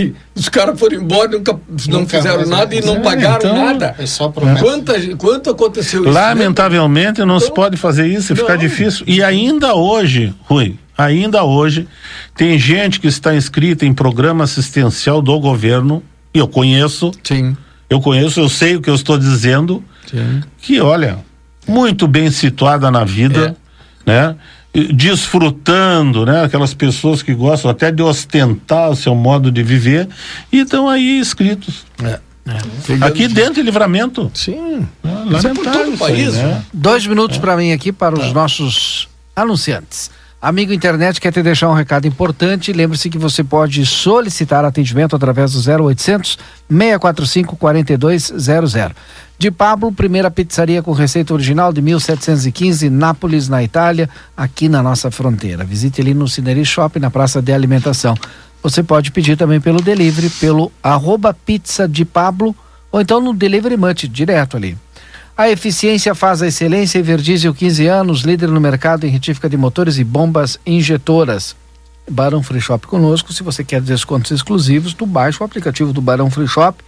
Que os caras foram embora, nunca, não Nunca fizeram nada e né? não É, pagaram então- nada. É só promessa. Quanta, quanto aconteceu isso? Lamentavelmente não se Então- pode fazer isso, fica Não. difícil. E ainda hoje, Rui, ainda hoje, tem gente que está inscrita em programa assistencial do governo, e eu conheço, Sim. eu conheço, eu sei o que eu estou dizendo, Sim. que olha, muito bem situada na vida, né? E Desfrutando, né? Aquelas pessoas que gostam até de ostentar o seu modo de viver e estão aí inscritos. Aqui dentro de livramento. Sim. Ah, Isso é por lamentável todo o isso aí, país, né? né? Dois minutos para mim aqui para os nossos anunciantes. Amigo internet quer te deixar um recado importante. Lembre-se que você pode solicitar atendimento através do 0800 645 4200. De Pablo, primeira pizzaria com receita original de 1715, Nápoles, na Itália, aqui na nossa fronteira. Visite ali no Cineri Shopping, na praça de alimentação. Você pode pedir também pelo delivery, pelo arroba pizza de Pablo, ou então no Delivery Munch, direto ali. A eficiência faz a excelência e Verdiesel 15 anos, líder no mercado em retífica de motores e bombas injetoras. Barão Free Shop conosco, se você quer descontos exclusivos, tu baixa o aplicativo do Barão Free Shop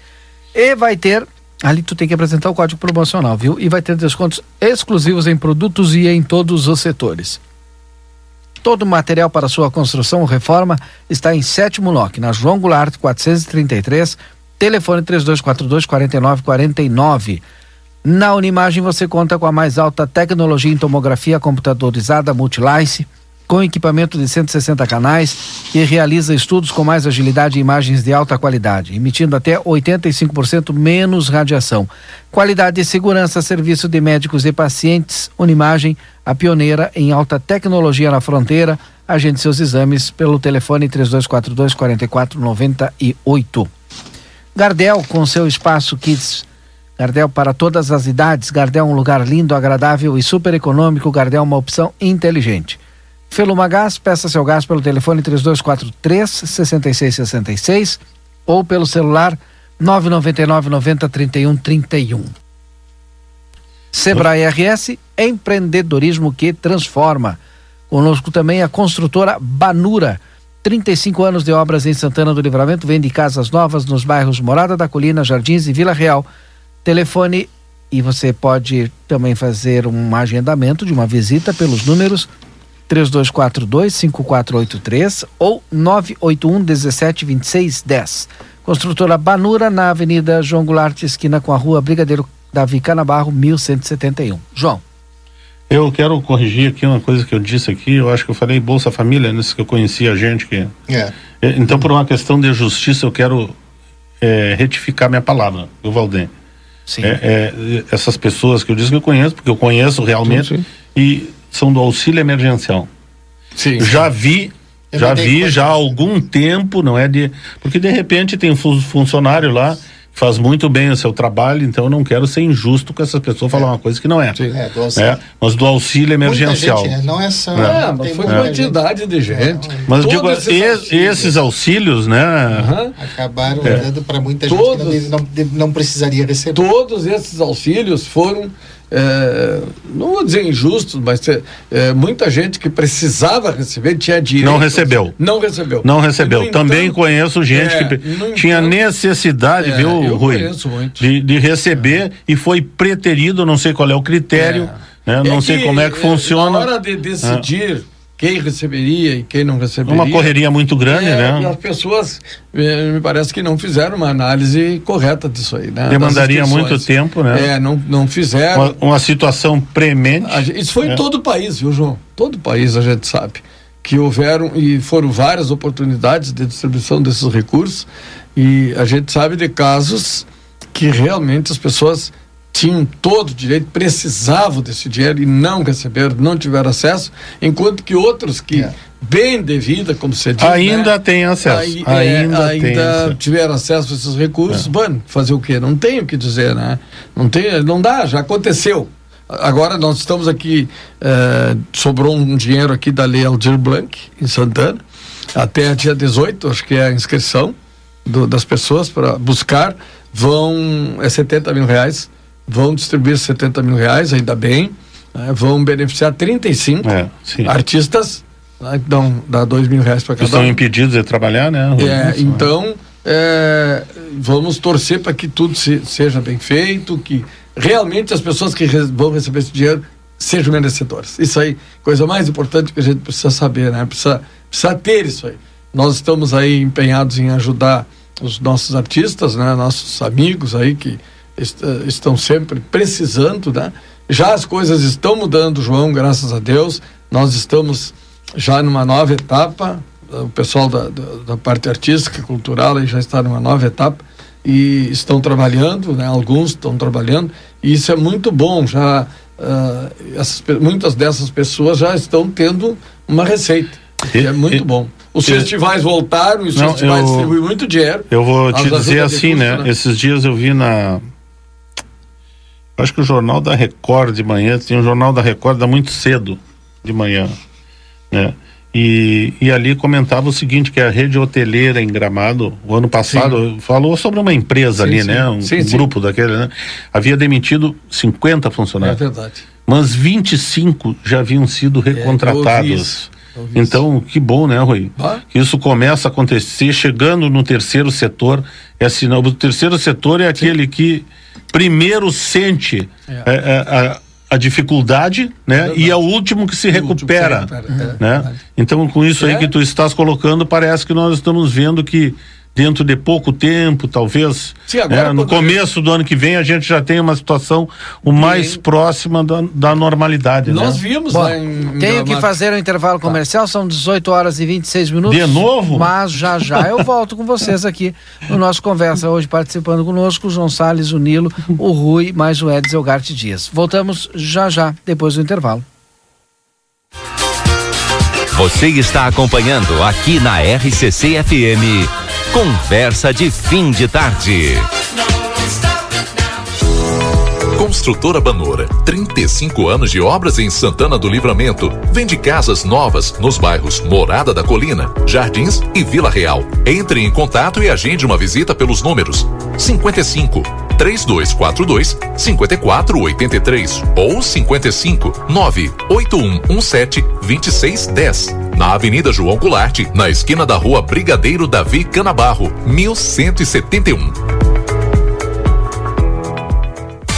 e vai ter, ali tu tem que apresentar o código promocional, viu? E vai ter descontos exclusivos em produtos e em todos os setores. Todo o material para sua construção ou reforma está em sétimo lote, na João Goulart 433, telefone 3242 4949. Na Unimagem você conta com a mais alta tecnologia em tomografia computadorizada Multilice, com equipamento de 160 canais e realiza estudos com mais agilidade e imagens de alta qualidade, emitindo até 85% menos radiação. Qualidade e segurança, serviço de médicos e pacientes, Unimagem, a pioneira em alta tecnologia na fronteira. Agende seus exames pelo telefone 3242 4498. Gardel com seu espaço Kids Gardel para todas as idades. Gardel um lugar lindo, agradável e super econômico. Gardel é uma opção inteligente. Feluma Gás, peça seu gás pelo telefone 3243 6666 ou pelo celular 999 90 31 31. Sebrae RS, empreendedorismo que transforma. Conosco também a construtora Banura. 35 anos de obras em Santana do Livramento, vende casas novas nos bairros Morada da Colina, Jardins e Vila Real. Telefone e você pode também fazer um agendamento de uma visita pelos números 3242 5483 ou 981 17 26 10. Construtora Banura na Avenida João Goulart, esquina com a Rua Brigadeiro Davi Canabarro, 1171. João. Eu quero corrigir aqui uma coisa que eu disse aqui, eu acho que eu falei Bolsa Família, nesse que eu conhecia a gente que É. É, Então, por uma questão de justiça, eu quero é, retificar minha palavra, o Valdem. Sim. É, é, essas pessoas que eu disse que eu conheço, porque eu conheço realmente, Sim, sim. e são do auxílio emergencial. Sim. Já vi, Eu já vi já há algum tempo, não é de. Porque de repente tem um fu- funcionário lá faz muito bem o seu trabalho, então eu não quero ser injusto com essas pessoas falar uma coisa que não é. É, do auxílio. É, mas do auxílio emergencial. gente, né? Não é só. É, tem mas foi quantidade de gente. Mas eu Todos digo, esses, esses auxílios, né? Gente. Acabaram É. dando para muita gente Todos. que não, não, não precisaria receber. Todos esses auxílios foram, é, não vou dizer injustos, mas é, muita gente que precisava receber tinha direito. Não recebeu. Não recebeu. Não recebeu. No Também entanto, conheço gente é, que tinha entanto- necessidade, É, viu, eu Rui? conheço muito. De, de receber e foi preterido, não sei qual é o critério, né? não É sei que, como é que é, funciona. Na hora de decidir quem receberia e quem não receberia. Uma correria muito grande, é, né? As pessoas eh, me parece que não fizeram uma análise correta disso aí, né? Demandaria muito tempo, né? É, não, não fizeram. Uma, uma situação premente. Gente- isso foi É. em todo o país, viu, João? Todo o país a gente sabe que houveram e foram várias oportunidades de distribuição desses recursos e a gente sabe de casos que realmente as pessoas tinham todo o direito, precisavam desse dinheiro e não receberam, não tiveram acesso, enquanto que outros que É. bem devida, como você diz. Ainda né? tem acesso. Aí, é, ainda ainda tem acesso. tiveram acesso a esses recursos. Mano, fazer o quê? Não tem o que dizer, né? Não, tem, não dá, já aconteceu. Agora nós estamos aqui, eh, sobrou um dinheiro aqui da Lei Aldir Blanc, em Santana, até dia 18, acho que é a inscrição do- das pessoas para buscar, vão, é 70 mil reais, vão distribuir 70 mil reais, ainda bem, né? vão beneficiar 35 É, artistas, né? que dão, dá 2 mil reais para cada estão um. impedidos de trabalhar, né? É, Isso, então, é, vamos torcer para que tudo se- seja bem feito, que realmente as pessoas que re- vão receber esse dinheiro sejam merecedoras. Isso aí, coisa mais importante que a gente precisa saber, né? Precisa, precisa ter isso aí. Nós estamos aí empenhados em ajudar os nossos artistas, né? Nossos amigos aí que est- estão sempre precisando, né? Já as coisas estão mudando, João, graças a Deus. Nós estamos já numa nova etapa. O pessoal da, da, da parte artística, cultural, aí já está numa nova etapa e estão trabalhando, né? Alguns estão trabalhando e isso é muito bom. Já ah, essas, muitas dessas pessoas já estão tendo uma receita. E- é muito e- bom. Os e- festivais voltaram, os Não, festivais eu- distribuem muito dinheiro. Eu vou te dizer assim, custo, né? né? Esses dias eu vi na. Acho que o Jornal da Record de manhã, tem um Jornal da Record dá muito cedo de manhã, né? E, e ali comentava o seguinte, que a rede hoteleira em Gramado, o ano passado, falou sobre uma empresa Sim, ali, sim. né? Um, Sim, um sim. grupo daquele, né? Havia demitido 50 É funcionários. verdade. mas 25 já haviam sido É, recontratados. ouvi então, que bom, né, Rui? Ah. Que isso começa a acontecer chegando no terceiro setor. É sinal. O terceiro setor é aquele que primeiro sente É. é, é, a, a dificuldade, né? verdade. E é o último que se O último que se recupera. recupera, é né? Então, com isso aí É. que tu estás colocando, parece que nós estamos vendo que dentro de pouco tempo, talvez, Sim, agora né, no começo do ano que vem, a gente já tem uma situação o mais próxima da, da normalidade. Nós né? vimos Bom, lá em. em tenho que fazer o intervalo comercial, são 18 horas e 26 minutos. De novo? Mas já já eu volto com vocês aqui no nosso Conversa. Hoje participando conosco o João Salles, o Nilo, o Rui, mais o Edson Elgarte Dias. Voltamos já já, depois do intervalo. Você está acompanhando aqui na RCC FM. Conversa de fim de tarde. Construtora Banora, 35 anos de obras em Santana do Livramento. Vende casas novas nos bairros Morada da Colina, Jardins e Vila Real. Entre em contato e agende uma visita pelos números 55 3242 5483 ou 55 98117 2610. Na Avenida João Goulart, na esquina da Rua Brigadeiro Davi Canabarro, 1171.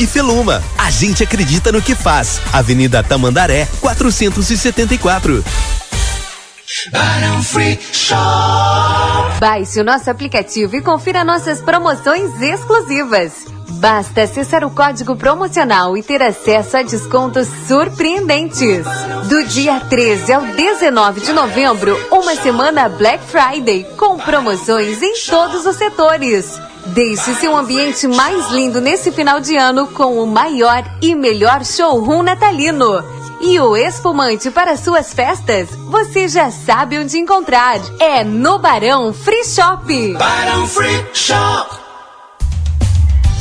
e Feluma. A gente acredita no que faz. Avenida Tamandaré, 474. Baixe o nosso aplicativo e confira nossas promoções exclusivas. Basta acessar o código promocional e ter acesso a descontos surpreendentes. Do dia 13 ao 19 de novembro, uma semana Black Friday com promoções em todos os setores. Deixe seu ambiente mais lindo nesse final de ano com o maior e melhor showroom natalino. E o espumante para suas festas, você já sabe onde encontrar. É no Barão Free Shop. Barão Free Shop.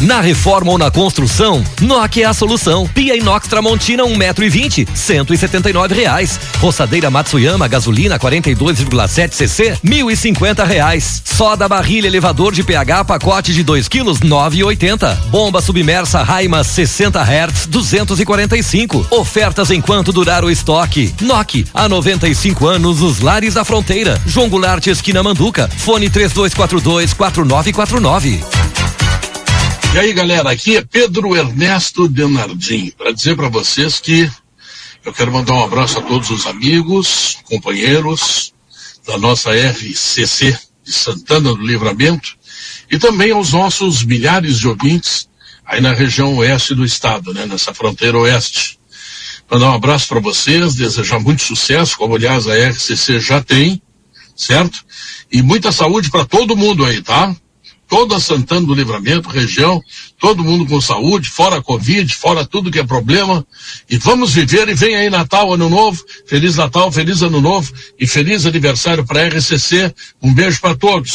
Na reforma ou na construção, NOC é a solução. Pia inox Tramontina 1,20 metro e vinte, cento e setenta e nove reais. Roçadeira Matsuyama gasolina 42,7 cc, cinquenta reais. Soda barrilha elevador de pH pacote de 2 quilos, nove e oitenta. Bomba submersa Raima 60 Hz, 245. Ofertas enquanto durar o estoque. NOC, há 95 anos nos lares da fronteira. João Goulart, esquina Manduca. Fone 3242 4949. E aí, galera, aqui é Pedro Ernesto Denardim, para dizer para vocês que eu quero mandar um abraço a todos os amigos, companheiros da nossa RCC de Santana do Livramento e também aos nossos milhares de ouvintes aí na região oeste do estado, né, nessa fronteira oeste. Mandar um abraço para vocês, desejar muito sucesso, como aliás a RCC já tem, certo? E muita saúde para todo mundo aí, tá? Toda Santana do Livramento, região, todo mundo com saúde, fora Covid, fora tudo que é problema. E vamos viver e vem aí Natal, Ano Novo. Feliz Natal, feliz Ano Novo e feliz aniversário para a RCC. Um beijo para todos.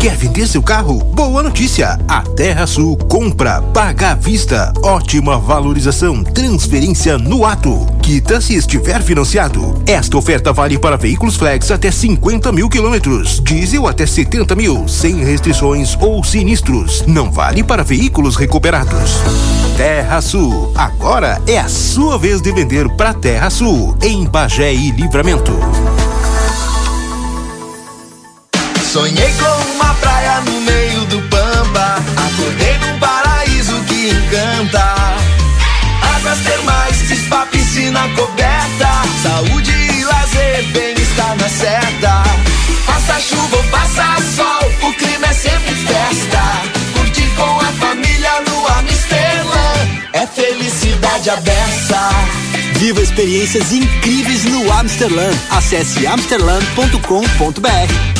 Quer vender seu carro? Boa notícia! A Terra Sul compra, paga à vista, ótima valorização, transferência no ato. Quita se estiver financiado. Esta oferta vale para veículos flex até 50 mil quilômetros, diesel até 70 mil, sem restrições ou sinistros. Não vale para veículos recuperados. Terra Sul, agora é a sua vez de vender para Terra Sul, em Bagé e Livramento. Sonhei com praia no meio do Pampa. Acordei num paraíso que encanta. Águas termais, spa, piscina coberta. Saúde e lazer, bem-estar na certa. Faça chuva ou faça sol, o clima é sempre festa. Curtir com a família no Amsterdã. É felicidade aberta. Viva experiências incríveis no Amsterdã. Acesse amsterdã.com.br.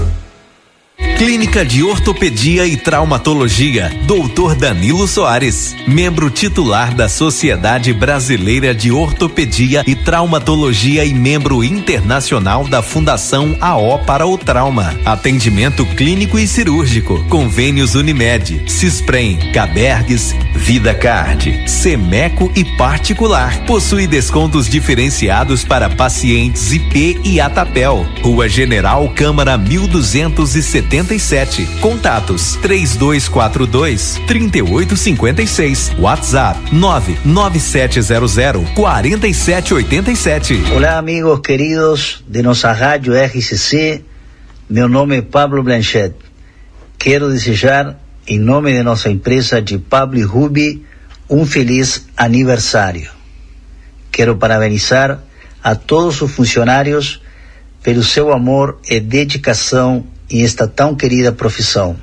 Clínica de Ortopedia e Traumatologia, Dr. Danilo Soares, membro titular da Sociedade Brasileira de Ortopedia e Traumatologia e membro internacional da Fundação AO para o Trauma. Atendimento clínico e cirúrgico. Convênios Unimed, Cisprem, Cabergues, Vida Card, Semeco e particular. Possui descontos diferenciados para pacientes IP e Atapel. Rua General Câmara 1270 77. Contatos 3242 3856. WhatsApp 99700 4787. Olá, amigos queridos de nossa rádio RCC. Meu nome é Pablo Blanchet. Quero desejar, em nome de nossa empresa de Pablo e Ruby, um feliz aniversário. Quero parabenizar a todos os funcionários pelo seu amor e dedicação em esta tão querida profissão.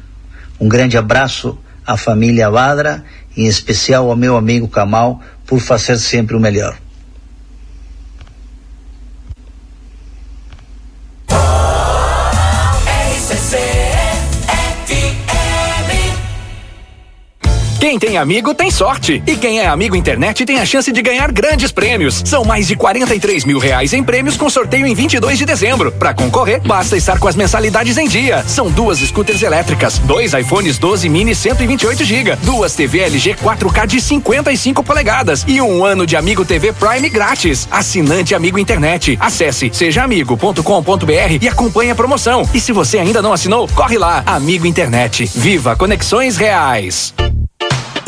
Um grande abraço à família Vadra, em especial ao meu amigo Kamal, por fazer sempre o melhor. Quem tem amigo tem sorte. E quem é amigo internet tem a chance de ganhar grandes prêmios. São mais de 43 mil reais em prêmios com sorteio em 22 de dezembro. Para concorrer, basta estar com as mensalidades em dia. São duas scooters elétricas, dois iPhones 12 mini 128 GB, duas TV LG 4K de 55 polegadas e um ano de Amigo TV Prime grátis. Assinante Amigo Internet. Acesse sejaamigo.com.br e acompanhe a promoção. E se você ainda não assinou, corre lá. Amigo Internet. Viva conexões reais.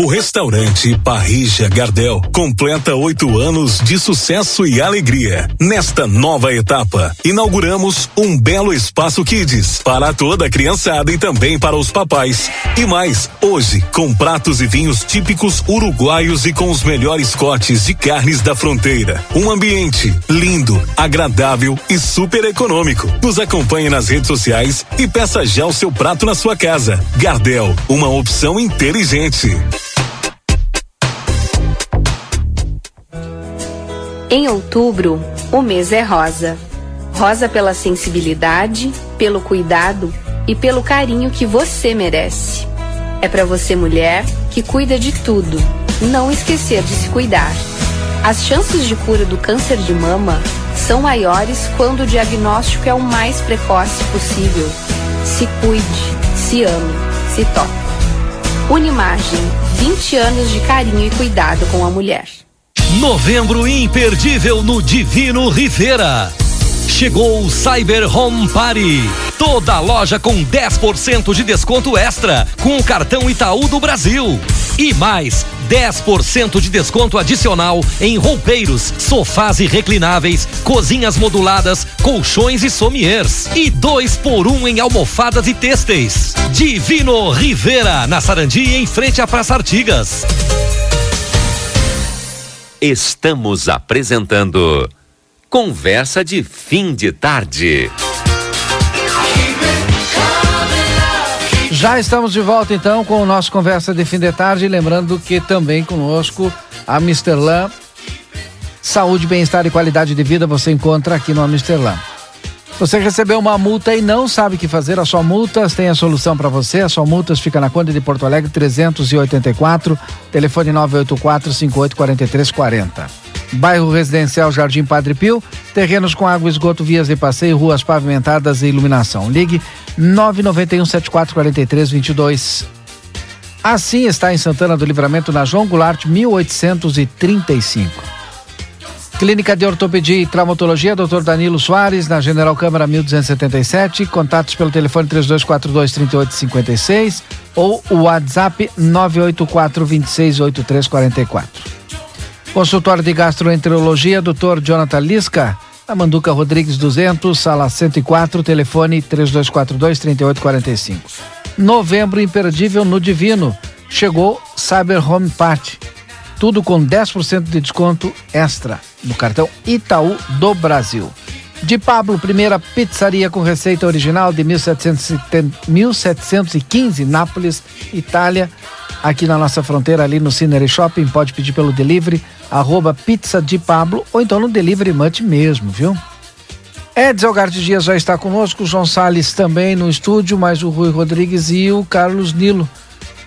O restaurante Parrija Gardel completa oito anos de sucesso e alegria. Nesta nova etapa, inauguramos um belo espaço Kids para toda a criançada e também para os papais. E mais, hoje, com pratos e vinhos típicos uruguaios e com os melhores cortes de carnes da fronteira. Um ambiente lindo, agradável e super econômico. Nos acompanhe nas redes sociais e peça já o seu prato na sua casa. Gardel, uma opção inteligente. Em outubro, o mês é rosa. Rosa pela sensibilidade, pelo cuidado e pelo carinho que você merece. É para você, mulher, que cuida de tudo, não esquecer de se cuidar. As chances de cura do câncer de mama são maiores quando o diagnóstico é o mais precoce possível. Se cuide, se ame, se toque. Unimagem, 20 anos de carinho e cuidado com a mulher. Novembro imperdível no Divino Rivera. Chegou o Cyber Home Party. Toda loja com 10% de desconto extra com o cartão Itaú do Brasil. E mais 10% de desconto adicional em roupeiros, sofás e reclináveis, cozinhas moduladas, colchões e sommiers. E dois por um em almofadas e têxteis. Divino Rivera, na Sarandi, em frente à Praça Artigas. Estamos apresentando Conversa de Fim de Tarde. Já estamos de volta então com o nosso Conversa de Fim de Tarde. Lembrando que também conosco a Misterlan. Saúde, bem-estar e qualidade de vida você encontra aqui no Misterlan. Você recebeu uma multa e não sabe o que fazer, a sua multas tem a solução para você. A sua multas fica na Conde de Porto Alegre 384, telefone 984 584340. Bairro Residencial Jardim Padre Pio, terrenos com água, esgoto, vias de passeio, ruas pavimentadas e iluminação. Ligue 991 7443 22. Assim está em Santana do Livramento, na João Goulart, 1835. Clínica de Ortopedia e Traumatologia, Dr. Danilo Soares, na General Câmara 1277. Contatos pelo telefone 3242-3856 ou o WhatsApp 984-268344. Consultório de Gastroenterologia, Dr. Jonathan Lisca, na Manduca Rodrigues 200, sala 104, telefone 3242-3845. Novembro imperdível no Divino. Chegou Cyber Home Party. Tudo com 10% de desconto extra no cartão Itaú do Brasil. De Pablo, primeira pizzaria com receita original de 1770, 1715, Nápoles, Itália. Aqui na nossa fronteira, ali no Cinery Shopping, pode pedir pelo delivery, arroba pizza de Pablo, ou então no Delivery Much mesmo, viu? Edson de Dias já está conosco, o João Salles também no estúdio, mais o Rui Rodrigues e o Carlos Nilo.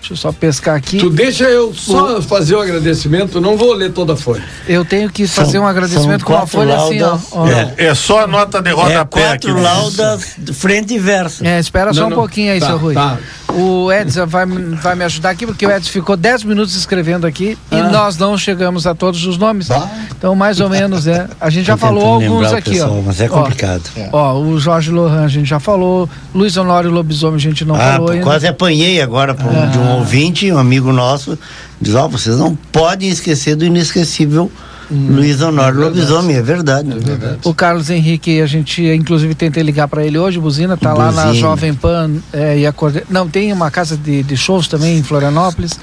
Deixa eu só pescar aqui. Tu deixa eu só o... fazer o um agradecimento, não vou ler toda a folha. Eu tenho que fazer são, um agradecimento com a folha laudas, assim, ó. É, é, só a nota de rodapé é quatro aqui. laudas frente e verso. É, espera não, só um não, pouquinho aí, tá, seu Rui. Tá. O Edson vai, vai me ajudar aqui, porque o Edson ficou 10 minutos escrevendo aqui ah. e nós não chegamos a todos os nomes. Bah. Então, mais ou menos, é. A gente já falou alguns aqui, pessoal, ó. Mas é complicado. Ó, ó, o Jorge Lohan a gente já falou, Luiz Honório Lobisomem a gente não ah, falou ainda. Quase apanhei agora por, é. de um ouvinte, um amigo nosso, diz, ó, oh, vocês não podem esquecer do inesquecível Luiz Honório é Lobisomem, é verdade. é verdade. O Carlos Henrique, a gente inclusive tentei ligar para ele hoje, Buzina, tá Buzina. lá na Jovem Pan é, e a Não, tem uma casa de, de, shows também em Florianópolis.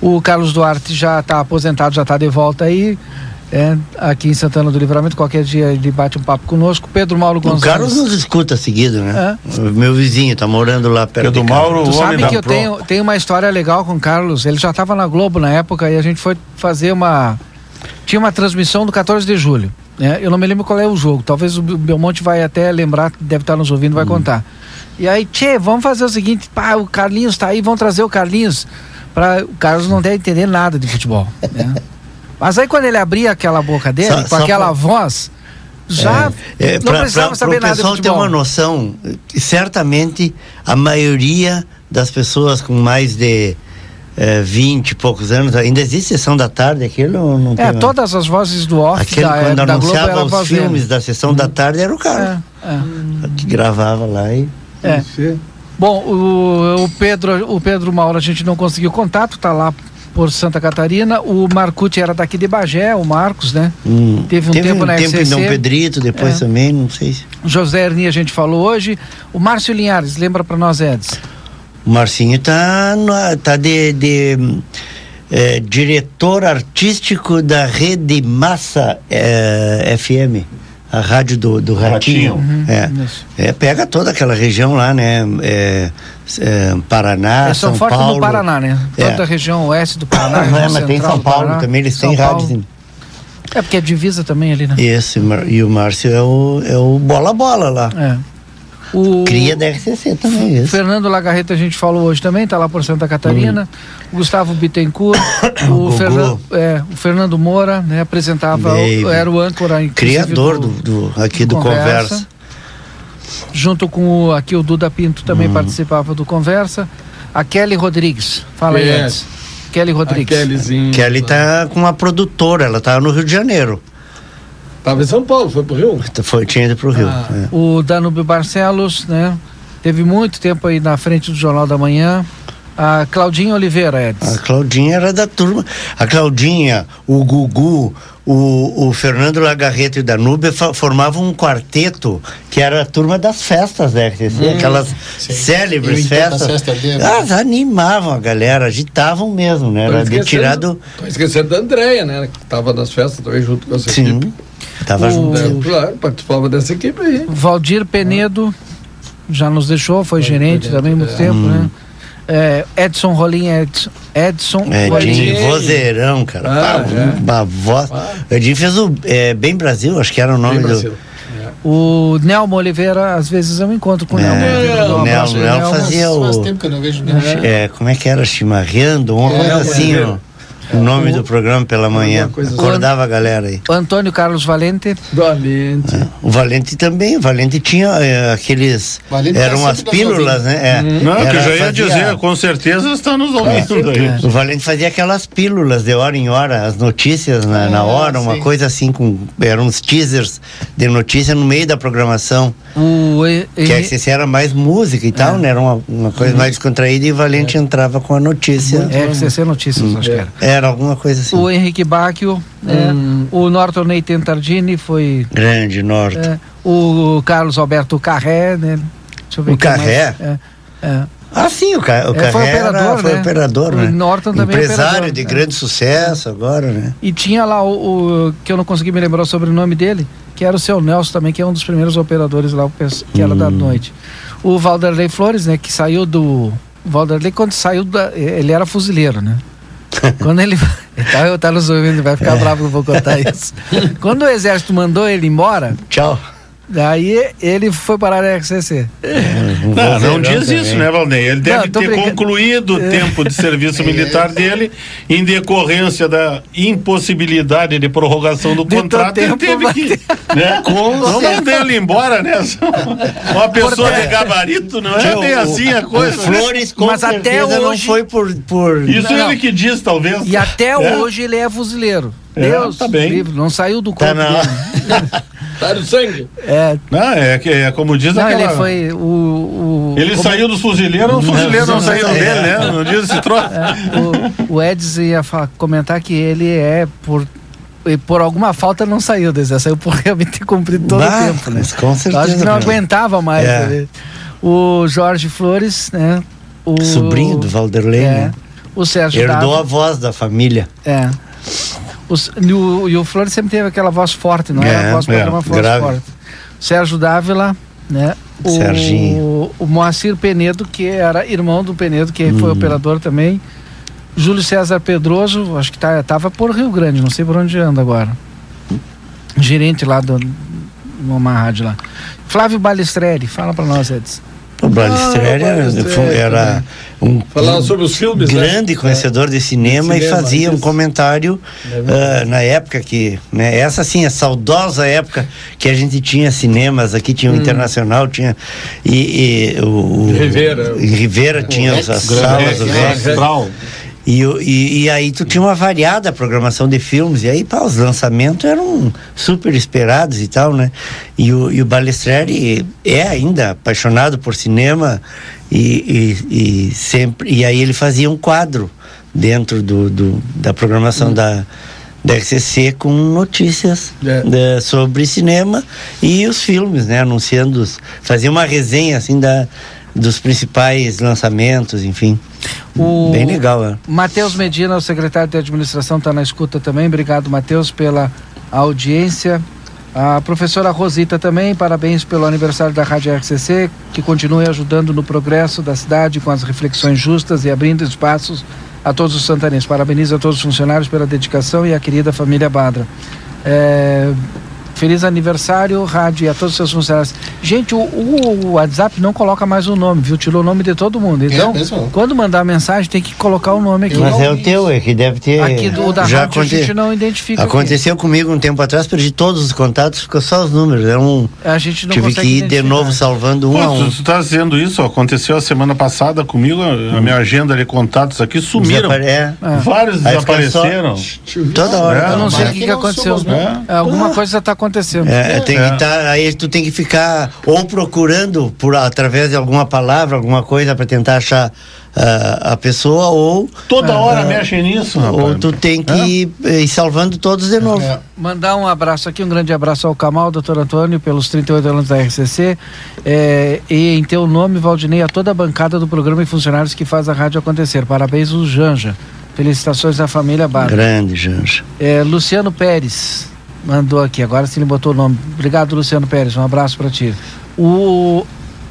O Carlos Duarte já está aposentado, já está de volta aí. É, aqui em Santana do Livramento, qualquer dia ele bate um papo conosco. Pedro Mauro O Gonçalves. Carlos nos escuta seguido, né? O meu vizinho tá morando lá perto Pedro. Mauro, Tu o homem sabe que eu Pro. tenho, tenho uma história legal com o Carlos. Ele já estava na Globo na época e a gente foi fazer uma. Tinha uma transmissão do 14 de julho. Né? Eu não me lembro qual é o jogo. Talvez o Belmonte vai até lembrar, deve estar nos ouvindo, vai contar. E aí, Tchê, vamos fazer o seguinte: pá, o Carlinhos tá aí, vamos trazer o Carlinhos. Pra, o Carlos não deve entender nada de futebol. né? (laughs) Mas aí quando ele abria aquela boca dele, Só- com só aquela pra- voz, já É, não pra- precisava pra- saber nada de pessoal ter futebol. uma noção, eh, certamente a maioria das pessoas com mais de eh, 20 e poucos anos, ainda existe sessão da tarde, aquilo ou não tem É, mais? todas as vozes do off Aquele da, quando da Globo anunciava a os filmes da sessão da tarde era o cara É, é. que gravava lá e É. Bom, o, o Pedro, o Pedro Mauro a gente não conseguiu contato, tá lá por Santa Catarina. O Marcucci era daqui de Bagé, o Marcos, né? Hum, Teve um tempo na tempo em. Dom Pedrito, depois É. também, não sei se. José Erni a gente falou hoje. O Márcio Linhares, lembra pra nós, Eds? O Marcinho tá, tá de, de, eh, diretor artístico da Rede Massa eh, FM, a rádio do, do Ratinho. Uhum, é. É, pega toda aquela região lá, né? É, é, Paraná, Eles são São fortes Paulo. no Paraná, né? É. Toda a região oeste do Paraná. (coughs) Ah, região é, mas tem central São do Paulo Paraná, também, eles têm São rádios. Paulo. em- É porque é divisa também ali, né? Esse, e o Márcio é o, é o bola-bola lá. É. O Cria da RCC também, isso. Fernando Lagarreta a gente falou hoje também, tá lá por Santa Catarina. O Gustavo Bittencourt, (coughs) o. Fernan- é, o Fernando Moura, né, apresentava, o- era o âncora Criador do, do- aqui do Conversa. Junto com o, aqui o Duda Pinto também participava do Conversa. A Kelly Rodrigues, fala aí, É. Edson. Kelly Rodrigues. Kelly tá com uma produtora, ela tá no Rio de Janeiro. Tava em São Paulo, foi pro Rio? Foi, tinha ido pro Rio. Ah. é. O Danúbio Barcelos, né? Teve muito tempo aí na frente do Jornal da Manhã. A Claudinha Oliveira, Edson. A Claudinha era da turma. A Claudinha, o Gugu, o, o Fernando Lagarreto e o Danúbio formavam um quarteto que era a turma das festas da RCC, Hum, aquelas sim. célebres festas. festa dele. Elas animavam a galera, agitavam mesmo, né? Era de tirado. Tô esquecendo da Andréia, né? Que tava nas festas também junto com essa Sim, equipe. Tava O- junto. É, claro, participava dessa equipe aí. Valdir Penedo já nos deixou, foi gerente também há muito tempo, Hum. né? É, Edson Rolim, Edson, Edson É, Rolim. Edinho, vozeirão, cara. Ah, Pá, é. Uma voz. O Edinho fez o é, Bem Brasil, acho que era o nome Bem do. Brasil. O Nelmo Oliveira, às vezes eu me encontro com o É, Nelmo. O Nelmo, Nelmo Nelmo. fazia o- Faz tempo que eu não vejo nenhum. É, como é que era? Chimarreando? Uma É, coisa é, assim, é. ó. O nome do programa pela manhã. coisa assim. Acordava a galera aí. Antônio Carlos Valente. Valente. O Valente também. O Valente tinha é, aqueles. Valente eram tá as pílulas, né? É. Não, que Era- eu já ia fazia- dizer, com certeza está nos ouvindo aí. O Valente fazia aquelas pílulas de hora em hora, as notícias na, na Ah, hora, uma sim. coisa assim, com eram uns teasers de notícia no meio da programação. O, e- Que a e- RCC era mais música e tal, né? Era uma, uma coisa mais descontraída e o Valente entrava com a notícia. É, RCC Notícias, acho que era. Era alguma coisa assim. O Henrique Bacchio, né? o Norton Ney Tentardini foi. Grande, Norte. é, o Carlos Alberto Carré, né? Deixa eu ver O. Carré? É, é. Ah, sim, o, ca, o É, foi Carré era- operador, foi né? operador, O né? Norton também é Empresário operador, de é. grande sucesso agora, né? E tinha lá o, o- que eu não consegui me lembrar sobre o nome dele, que era o seu Nelson também, que é um dos primeiros operadores lá, que era da Hum. noite. O Valderlei Flores, né, que saiu do o Valderlei quando saiu da, ele era fuzileiro, né? (laughs) Quando ele tá, tá nos ouvindo, vai É. ficar bravo que eu vou contar isso. (laughs) Quando o exército mandou ele embora, tchau. Daí ele foi parar na RCC. Não, não diz isso, né, Valnei? Ele deve Não, ter brincando. concluído o É. tempo de serviço militar dele em decorrência da impossibilidade de prorrogação do contrato. Ele teve que. Né? (laughs) Com não mandar ele embora, né? (laughs) Uma pessoa de gabarito não é bem assim a coisa. o Flores, com Mas até certeza, não hoje- foi por. por... Isso Não. ele que diz, talvez. E até É. hoje ele é fuzileiro. É, Deus tá bem. livre, não saiu do corpo Tá dele. (laughs) Tá no sangue. É, Não, é, que- é como diz não, aquela... ele foi o... o Ele como- saiu dos fuzileiros, os fuzileiros não, não, saíram não, dele, é. né? Não diz esse troço. o, o Eds ia comentar que ele é por e por alguma falta não saiu do exército, saiu por realmente ter cumprido todo Bah, o tempo, né? mas com certeza, Acho que não aguentava mais. É. né? O Jorge Flores, né? O Sobrinho do Vanderlei, é, né? O Sérgio Herdou Dávila. a voz da família. É. Os, e, o, e o Flores sempre teve aquela voz forte, não É, era a voz é, para uma voz grave. forte. Sérgio Dávila, né? O, Serginho. o Moacir Penedo, que era irmão do Penedo, que foi Hum. operador também. Júlio César Pedroso, acho que tá, tava por Rio Grande, não sei por onde anda agora. Gerente lá do numa rádio lá. Flávio Balistreri, fala para nós, Edson. O Balistreri Ah, o era, Balistreri era um Falava sobre os filmes, né? grande conhecedor de cinema, De cinema, e fazia um isso. comentário ah, na época que, né, essa assim, a saudosa época que a gente tinha cinemas, aqui tinha o Internacional, tinha e, e o, o Rivera. em Rivera tinha as, as Grande salas, o Rex. Astral. E, e, e aí tu tinha uma variada programação de filmes, e aí pá, os lançamentos eram super esperados e tal, né? E o, e o Balestreri é ainda apaixonado por cinema e, e, e sempre. E aí ele fazia um quadro dentro do, do- da programação da, da RCC com notícias né, sobre cinema e os filmes, né? Anunciando, os- fazia uma resenha assim da, dos principais lançamentos, enfim. O Bem legal, né? Matheus Medina, o secretário de administração, está na escuta também. Obrigado, Matheus, pela audiência. A professora Rosita também, parabéns pelo aniversário da Rádio RCC, que continue ajudando no progresso da cidade com as reflexões justas e abrindo espaços a todos os santanenses. Parabenizo a todos os funcionários pela dedicação e a querida família Badra. É, Feliz aniversário, rádio, e a todos os seus funcionários. Gente, o, o- o WhatsApp não coloca mais o nome, viu? Tirou o nome de todo mundo. Então, mesmo? quando mandar mensagem, tem que colocar o nome aqui. Mas é o teu, é que deve ter. Aqui do da já rádio a aconte- gente não identifica. Aconteceu comigo um tempo atrás, perdi todos os contatos, ficou só os números. Era um, aqui. A gente não tive que ir de novo salvando um a Pô, um. tu, tu tá dizendo isso, aconteceu a semana passada comigo, a a minha agenda de contatos aqui sumiram. Desapare- é. Vários Aí desapareceram. Toda hora. É, Eu não sei o que, que aconteceu. É. Alguma coisa está acontecendo. É, tem que tá, aí tu tem que ficar ou procurando por através de alguma palavra, alguma coisa para tentar achar ah, a pessoa ou Toda ah, hora mexe nisso, ou tu tem que ir, eh, ir salvando todos de novo. Mandar um abraço aqui, um grande abraço ao Camal, doutor Antônio, pelos 38 anos da RCC. é, e em teu nome, Valdinei, a toda a bancada do programa e funcionários que faz a rádio acontecer. Parabéns, o Janja. Felicitações à família Barra. Grande, Janja. É, Luciano Pérez mandou aqui, agora sim ele botou o nome. Obrigado, Luciano Pérez, um abraço para ti. O.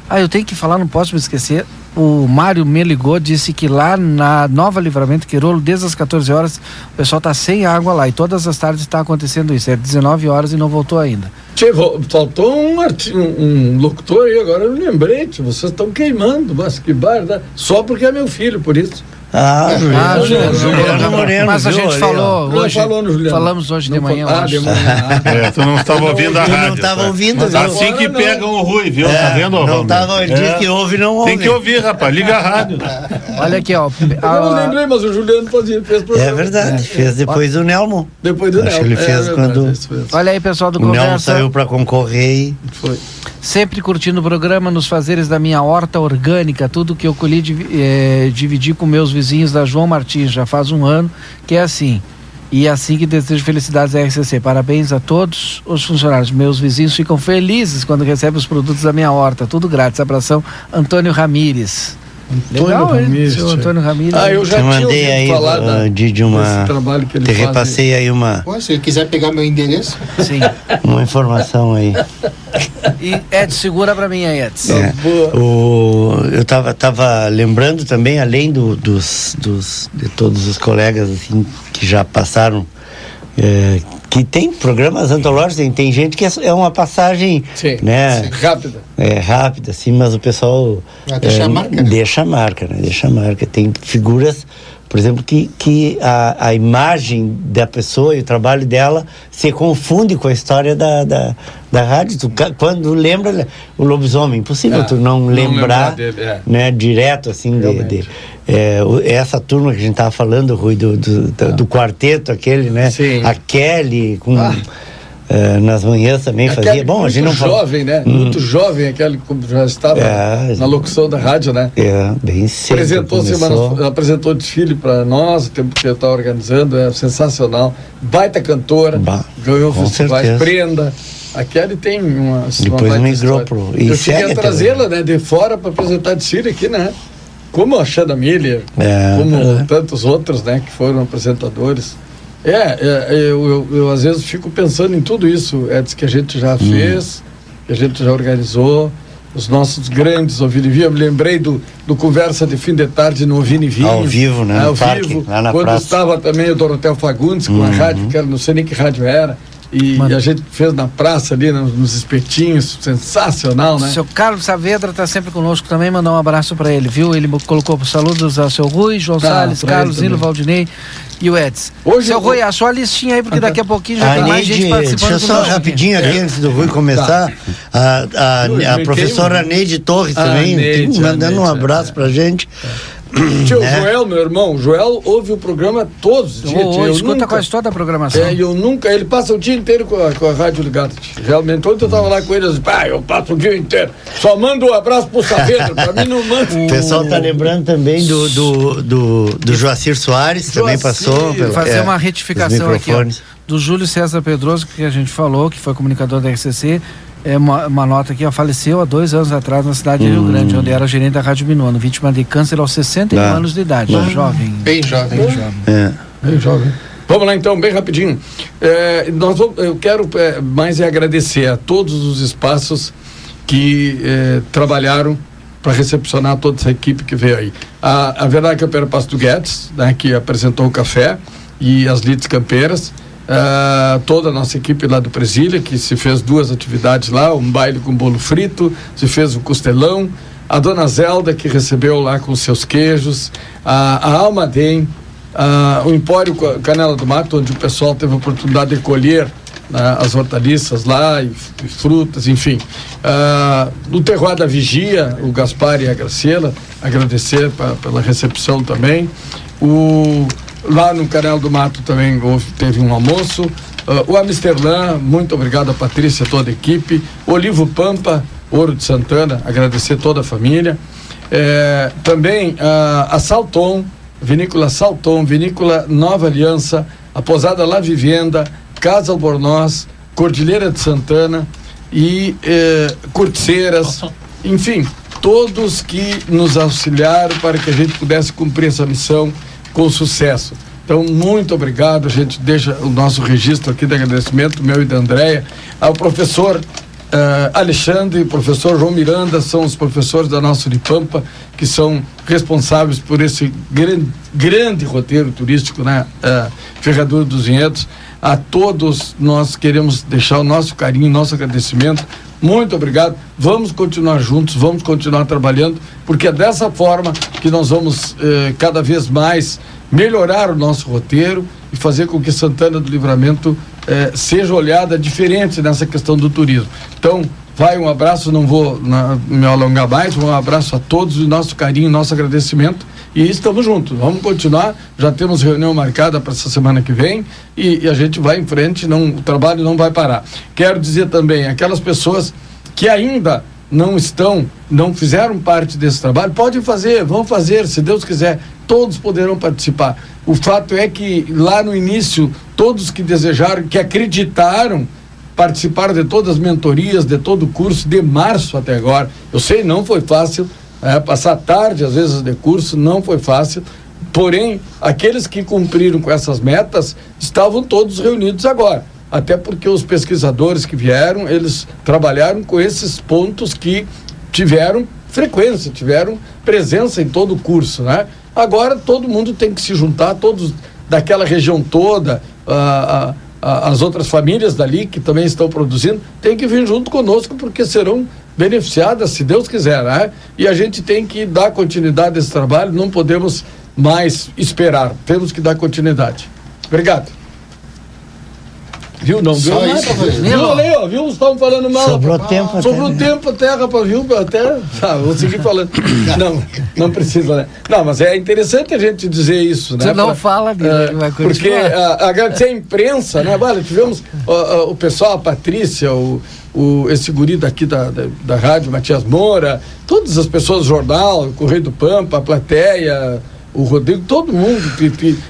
Ah, eu tenho que falar, não posso me esquecer. O Mário me ligou, disse que lá na Nova Livramento Quirolo, desde as 14 horas, o pessoal tá sem água lá e todas as tardes está acontecendo isso. É 19 horas e não voltou ainda. Tchê, faltou um, um, um locutor aí, agora eu lembrei, vocês estão queimando, mas que barda. Só porque é meu filho, por isso. Ah, Ah, Juliano, Juliano Moreno, Mas a viu, gente ali, falou hoje. falou no Juliano. Falamos hoje de Não manhã. fa- eu ah, acho. de manhã. É, tu não estava ouvindo a Tu não rádio. estava tá? ouvindo, Mas viu? assim que não. pegam o Rui, viu? É, tá vendo, não Valmir? tava, ele diz que ouve, não ouve. Tem que ouvir, rapaz. Liga a rádio. (laughs) Olha aqui, ó. Eu não a- lembrei, mas o Juliano fazia, fez programa. É verdade, fez depois do Nelmo. Depois do Acho Nel. que ele É fez verdade, quando. Olha aí, pessoal do o Nelmo Conversa. saiu para concorrer e Foi. Sempre curtindo o programa nos fazeres da minha horta orgânica, tudo que eu colhi eh, dividi com meus vizinhos da João Martins, já faz um ano, que é assim. E é assim que desejo felicidades à RCC. Parabéns a todos os funcionários. Meus vizinhos ficam felizes quando recebem os produtos da minha horta. Tudo grátis. Abração, Antônio Ramires. Legal, hein? Ramires, Seu. Antônio Ramires. Ah, eu já te tinha mandei aí, falar da- ah, de, de uma. trabalho que ele te faz repassei aí uma, Pô, se ele quiser pegar meu endereço, Sim. uma informação aí. E Edson, segura pra mim aí, Edson. É. O, eu tava, tava lembrando também, além do- dos, dos, de todos os colegas assim, que já passaram, é, que tem programas antológicos, tem, tem gente que é, é uma passagem Sim, né, sim, rápida. é, rápida, assim, mas o pessoal Ah, deixa é, a marca, né? deixa a marca, né? Deixa a marca. Tem figuras, por exemplo, que, que a, a imagem da pessoa e o trabalho dela se confunde com a história da, da, da rádio. Tu, quando lembra o lobisomem, impossível É, tu não, não lembrar, é. né, direto assim de, Realmente. de- é, essa turma que a gente tava falando, Rui, do, do, do, do quarteto aquele, né? Sim. A Kelly com Ah. É, nas manhãs também Aquele fazia. Bom, a gente não muito jovem, né? Hum. Muito jovem, aquele que já estava É. na locução da rádio, né? É, bem cedo. Apresentou, semana, apresentou desfile para nós, o tempo que eu estava organizando, é sensacional. Baita cantora, Bah, ganhou festivais, certeza. prenda. A Kelly tem uma. uma Depois baita migrou pro- e Eu cheguei a trazê-la né, de fora para apresentar desfile aqui, né? Como a Xanda Miller, É, como é. tantos outros, né, que foram apresentadores. É, é, eu, eu, eu, às vezes fico pensando em tudo isso, Edson, que a gente já fez, que a gente já organizou, os nossos grandes Vinho. Eu me lembrei do, do Conversa de Fim de Tarde no e Vinho. Ao vivo, né? Ao no parque, vivo. lá na quando praça. estava também o Dorotel Fagundes com a Uhum. rádio, que era, não sei nem que rádio era. E, a gente fez na praça ali, nos, nos espetinhos, sensacional, né? O seu Carlos Saavedra está sempre conosco também, mandar um abraço para ele, viu? Ele colocou saludos ao seu Rui, João Tá, Salles, Carlos. Nilo, Valdinei e o Edson. Hoje seu eu- Rui, a sua listinha aí, porque daqui a pouquinho já A tem mais Neide, gente participando deixa eu só rapidinho aqui, antes do Rui começar. A, a, Eu a expliquei professora um- Neide Torres Ah, também, Neide, tem- mandando um a Neide, abraço pra gente. (clears throat) Tio né? Joel, meu irmão, Joel ouve o programa todos os dias. tio, eu escuta nunca- quase toda a programação. É, eu nunca, ele passa o dia inteiro com a, com a rádio ligada. Realmente, ontem eu tava lá com ele, eu disse, eu passo o dia inteiro. Só mando um abraço pro Saavedra, pra mim não manda. (laughs) O pessoal tá lembrando também do, do, do, do Joacir Soares, também passou. pelo- fazer é, uma retificação aqui, ó, do Júlio César Pedroso, que a gente falou, que foi comunicador da RCC. É uma, uma nota aqui, ó, faleceu há dois anos atrás na cidade de Rio Hum. Grande, onde era gerente da Rádio Minuano, vítima de câncer aos 61 Ah. anos de idade, Ah. jovem. Bem jovem. Bem jovem. É. Bem jovem. Vamos lá então, bem rapidinho. É, nós vamos- eu quero é, mais é agradecer a todos os espaços que é, trabalharam para recepcionar toda essa equipe que veio aí. A, a verdade é que eu quero Pasto Guedes, né, que apresentou o café e as lides campeiras. Ah, toda a nossa equipe lá do Presília, que se fez duas atividades lá, um baile com bolo frito, se fez o costelão, a dona Zelda, que recebeu lá com seus queijos, a, a Alma Dem, ah, o Empório Ca- Canela do Mato, onde o pessoal teve a oportunidade de colher né, as hortaliças lá e, e frutas, enfim. Ah, o Terroir da Vigia, o Gaspar e a Graciela, agradecer pa- pela recepção também. O, lá no Canela do Mato também houve, teve um almoço. Ah, o Amsterdã, muito obrigado a Patrícia toda a equipe. Olivo Pampa, Ouro de Santana, agradecer toda a família. É, também ah, a Salton, Vinícola Salton, Vinícola Nova Aliança, a Posada La Vivenda, Casa Albornoz, Cordilheira de Santana e eh, Corteceiras, enfim, todos que nos auxiliaram para que a gente pudesse cumprir essa missão com sucesso. Então, muito obrigado. A gente deixa o nosso registro aqui de agradecimento, meu e da Andréia, ao professor eh, Alexandre e professor João Miranda são os professores da nossa Unipampa que são responsáveis por esse grande, grande roteiro turístico, né? Uh, Ferradura dos Vinhedos. A todos nós queremos deixar o nosso carinho, nosso agradecimento. Muito obrigado. Vamos continuar juntos, vamos continuar trabalhando, porque é dessa forma que nós vamos eh, cada vez mais melhorar o nosso roteiro e fazer com que Santana do Livramento eh, seja olhada diferente nessa questão do turismo. Então, vai um abraço, não vou na, me alongar mais, um abraço a todos, o nosso carinho, nosso agradecimento e estamos juntos. Vamos continuar, já temos reunião marcada para essa semana que vem e, e, a gente vai em frente, não, o trabalho não vai parar. Quero dizer também, aquelas pessoas que ainda não estão, não fizeram parte desse trabalho, podem fazer, vão fazer, se Deus quiser, todos poderão participar. O fato é que lá no início, todos que desejaram, que acreditaram, participaram de todas as mentorias, de todo o curso, de março até agora. Eu sei, não foi fácil, é, passar tarde, às vezes, de curso, não foi fácil. Porém, aqueles que cumpriram com essas metas estavam todos reunidos agora. Até porque os pesquisadores que vieram, eles trabalharam com esses pontos que tiveram frequência, tiveram presença em todo o curso, né? Agora todo mundo tem que se juntar, todos daquela região toda, ah, ah, as outras famílias dali que também estão produzindo, tem que vir junto conosco porque serão beneficiadas, se Deus quiser, né? E a gente tem que dar continuidade a esse trabalho, não podemos mais esperar, temos que dar continuidade. Obrigado. Viu? Não viu nada, isso, viu? Viu ali, ó, viu? Estavam falando mal. Sobrou rapaz. tempo até, Sobrou né? tempo até, rapaz, viu? Até, tá, vou seguir falando. (laughs) não, não precisa, né? Não, mas é interessante a gente dizer isso, né? Tu não Pra- fala dele, é, ele vai Porque continuar. a- agradecer a imprensa, né? Vale, tivemos ó, ó, o pessoal, a Patrícia, o, o, esse guri daqui da, da, da rádio, Matias Moura, todas as pessoas do jornal, Correio do Pampa, a plateia, o Rodrigo, todo mundo.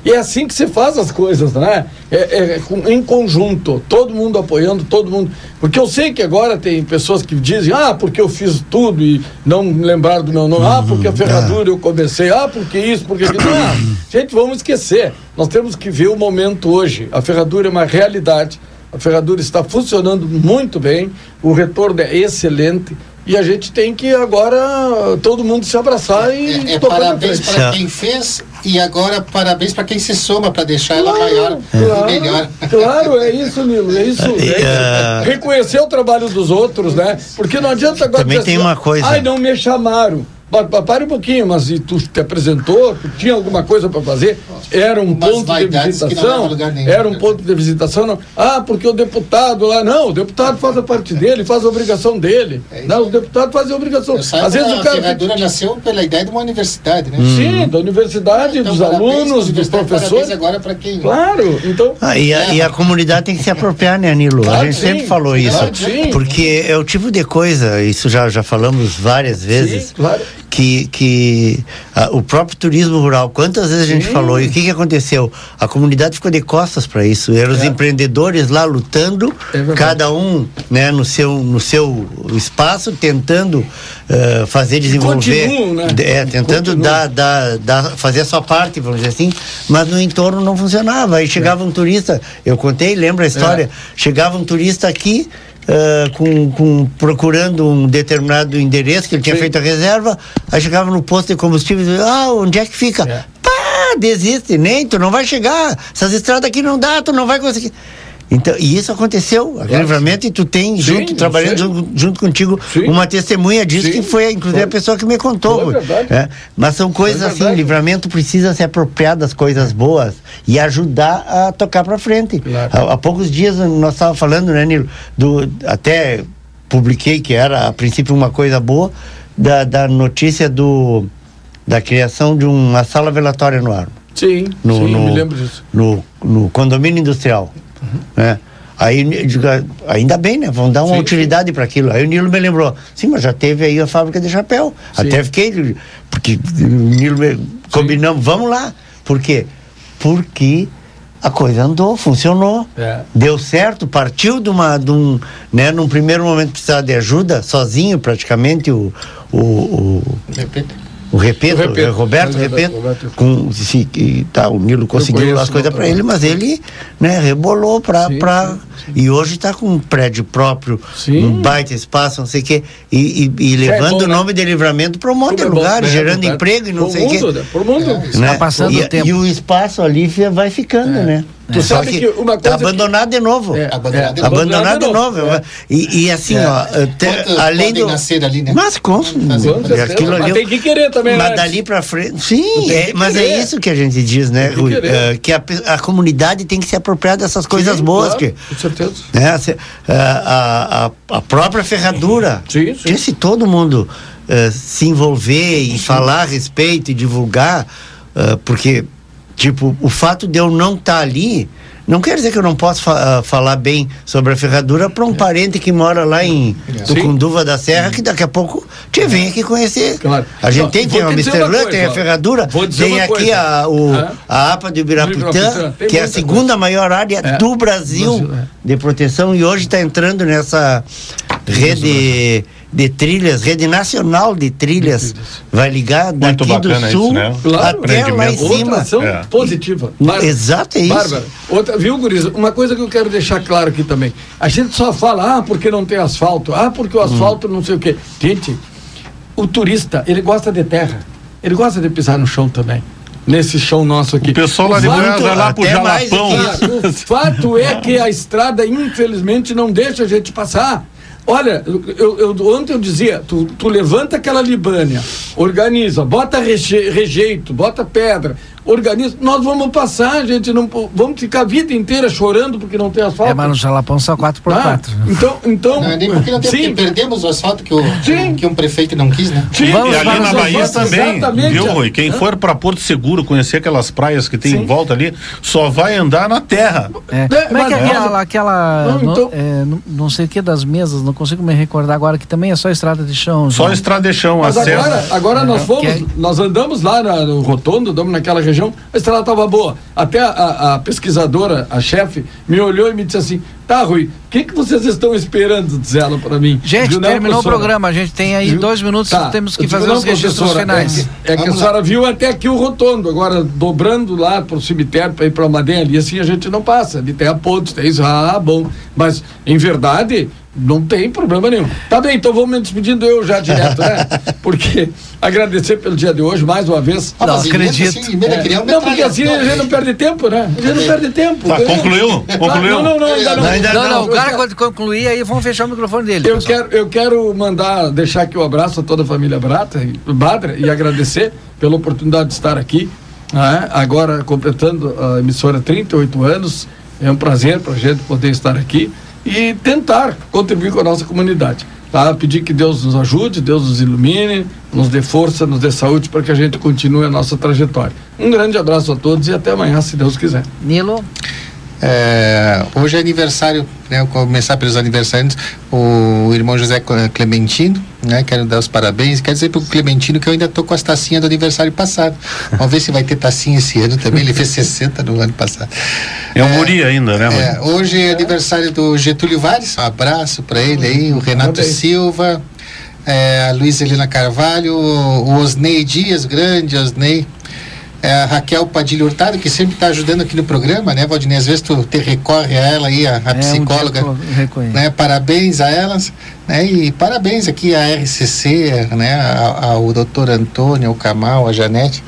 E, é assim que se faz as coisas, né? É, é em conjunto, todo mundo apoiando, todo mundo. Porque eu sei que agora tem pessoas que dizem, ah, porque eu fiz tudo e não lembraram do meu nome, ah, porque a ferradura eu comecei, ah, porque isso, porque aquilo. Não, gente, vamos esquecer. Nós temos que ver o momento hoje. A ferradura é uma realidade. A ferradura está funcionando muito bem, o retorno é excelente. E a gente tem que agora todo mundo se abraçar e É tocar pra parabéns para quem fez e agora parabéns para quem se soma para deixar ela maior Claro, e melhor. Claro, é isso, Nilo, é isso. É. Ah. Reconhecer o trabalho dos outros, né? Porque não adianta agora Também dizer tem assim, uma coisa. Ai, não me chamaram. Pa- pa- Pare um pouquinho, mas e tu te apresentou, tu tinha alguma coisa para fazer? Era um Umas ponto de visitação? a nenhum, Era um ponto de visitação? Não. Ah, porque o deputado lá. Não, o deputado faz a parte dele, faz a obrigação dele. não, o deputado faz a obrigação. Às vezes a o cara. ferradura nasceu pela ideia de uma universidade, né? Sim, da universidade, Então, dos parabéns alunos, dos professores. Agora para quem. Claro, então. Ah, e, a, e a comunidade tem que se apropriar, né, Nilo? Claro a gente que sempre sim, falou isso. claro que sim. Porque é o tipo de coisa, isso já, já falamos várias vezes, claro. Que, que ah, o próprio turismo rural, quantas vezes a gente Sim. falou, e o que, que aconteceu? A comunidade ficou de costas para isso. Eram os empreendedores lá lutando, É cada um né, no, seu, no seu espaço, tentando ah, fazer desenvolver. continuam, né? É, tentando Continuam. dar, dar, dar, fazer a sua parte, vamos dizer assim, mas no entorno não funcionava. Aí chegava um turista, eu contei, lembra a história? Chegava um turista aqui. Ah, com, com- procurando um determinado endereço que ele tinha feito a reserva, aí chegava no posto de combustível e dizia, ah, onde é que fica? Pá, desiste, nem, tu não vai chegar, essas estradas aqui não dá, tu não vai conseguir. Então, e isso aconteceu, livramento, e tu tem, junto, trabalhando junto, junto contigo, Sim. uma testemunha disso, Sim, que foi, inclusive, foi. a pessoa que me contou. É, mas são coisas É assim, livramento precisa se apropriar das coisas boas e ajudar a tocar para frente. Há, há poucos dias nós estávamos falando, né, Nilo, do, até publiquei que era a princípio uma coisa boa, da, da notícia do, da criação de uma sala velatória no ar. Sim, No, sim, no, me lembro disso. no, no condomínio industrial. Né? Aí, eu digo, ainda bem, né? Vão dar uma Sim, utilidade para aquilo. Aí o Nilo me lembrou, sim, mas já teve aí a fábrica de chapéu. Sim. Até fiquei, porque o Nilo me, combinamos, vamos lá. Por quê? Porque a coisa andou, funcionou, É. deu certo, partiu de uma, de um, né? Num primeiro momento precisava de ajuda, sozinho praticamente o, o, o. o Repeto, O Repeto. Roberto Repeto, Roberto. com, se, tá, o Nilo conseguiu as coisas para ele, mas ele né, rebolou para. E hoje está com um prédio próprio, Sim. um baita espaço, não sei o quê, e, e, e levando bom, o né? nome de livramento para um monte de é bom, lugares, né, gerando Roberto? emprego e não Pro sei o quê. mundo, né? Pro mundo. Né? Tá passando e, o tempo. e o espaço ali vai ficando, né? Tu Só sabe que uma tá coisa que- abandonado de novo. É, Abandonado de é, novo. Abandonado de novo. é. E, e assim, É. ó, te- além do. nascer ali, né? Mas com, certeza. aquilo ali. Mas tem que querer também, Mas né? dali pra frente. Sim, é- que mas é isso que a gente diz, né, que Rui? É, que a, a comunidade tem que se apropriar dessas coisas Sim, boas. claro, que, certeza. né, a, a, a própria ferradura. Sim, sim. E se todo mundo eh, se envolver e falar a respeito e divulgar, eh, porque, tipo, o fato de eu não estar ali. Não quer dizer que eu não possa fa- ah, falar bem sobre a ferradura para um parente que mora lá em Tucunduva da Serra, que daqui a pouco te vem aqui conhecer. Claro. A gente tem, tem a dizer Misterlã, uma tem a coisa, ferradura, tem aqui coisa. a, o, Hã? a APA do Ibirapitã, que é a segunda maior área É. do Brasil Brasil, é. de proteção e hoje está entrando nessa rede de trilhas, rede nacional de trilhas, vai ligar Muito daqui do bacana sul isso, né? Claro. até lá em cima. Outra ação É. positiva. Bárbara. Exato, é isso. Bárbara, outra, viu, Guriza? Uma coisa que eu quero deixar claro aqui também. A gente só fala, ah, porque não tem asfalto, ah, porque o Hum. asfalto não sei o quê. Gente, o turista, ele gosta de terra. Ele gosta de pisar no chão também. Nesse chão nosso aqui. O pessoal lá de Goiás vai lá pro Jalapão. (laughs) o fato é que a estrada, infelizmente, não deixa a gente passar. Olha, eu, eu- ontem eu dizia, tu, tu levanta aquela libânia, organiza, bota reje- rejeito, bota pedra, organiza. Nós vamos passar, gente, não vamos ficar a vida inteira chorando porque não tem asfalto. É, mas no Jalapão só 4x4. Ah, então, então. Não, nem porque não tem, porque perdemos o asfalto que, o, que um prefeito não quis, né? e ali na Bahia também, viu, Rui? Quem Hã? for para Porto Seguro conhecer aquelas praias que tem em volta ali, só vai andar na terra. É. Como é que é aquela, aquela Não, não, então- é, não, não sei o que das mesas, não consigo me recordar agora, que também é só estrada de chão. Só João. estrada de chão, Mas agora, agora nós É, fomos, é- nós andamos lá na- no Rotondo, andamos naquela região, a estrada estava boa. Até a- a pesquisadora, a chefe, me olhou e me disse assim: tá, Rui, o que, que vocês estão esperando, diz ela para mim? Gente, "Não, terminou o professora." programa, a gente tem aí Digo, dois minutos, tá. temos que fazer "Não, os registros finais. É que, é que a Vamos lá. senhora viu até aqui o Rotondo, agora dobrando lá pro cemitério para ir para Almaden ali, assim a gente não passa. Ali tem a ponte, tem isso, ah, bom. Mas, em verdade, não tem problema nenhum. Tá bem, então vamos me despedindo eu já direto, né? (laughs) Porque agradecer pelo dia de hoje, mais uma vez. Ah, mas emenda, assim, um não, porque assim a metralhador gente não perde tempo, né? A gente não perde tempo. Tá, entendeu? concluiu? Ah, Concluiu? Não, não, não, ainda não. Não, não, o cara quero- quando concluir aí vamos fechar o microfone dele. eu quero, eu quero mandar, deixar aqui um abraço a toda a família Brata, e- Badra e agradecer pela oportunidade de estar aqui. né? Agora, completando a emissora 38 anos, é um prazer para a gente poder estar aqui e tentar contribuir com a nossa comunidade. Tá? Pedir que Deus nos ajude, Deus nos ilumine, nos dê força, nos dê saúde para que a gente continue a nossa trajetória. Um grande abraço a todos e até amanhã, se Deus quiser. Nilo. É, hoje é aniversário, né? Começar pelos aniversariantes, o irmão José Clementino, né? Quero dar os parabéns. Quero dizer pro Clementino que eu ainda tô com as tacinhas do aniversário passado. Vamos ver se vai ter tacinha esse ano também. Ele fez 60 no ano passado. É um guri ainda, né, Rui? É, hoje é aniversário do Getúlio Vares. Um abraço para ele aí, o Renato Parabéns. Silva, é, a Luiz Helena Carvalho, o Osnei Dias, grande Osnei. É, a Raquel Padilha Hurtado, que sempre está ajudando aqui no programa, né, Valdinei? Às vezes tu te recorre a ela aí, a, a É, um psicóloga. reconheço. né, parabéns a elas, né, e parabéns aqui à RCC, né, ao doutor Antônio, ao Camal, a Janete,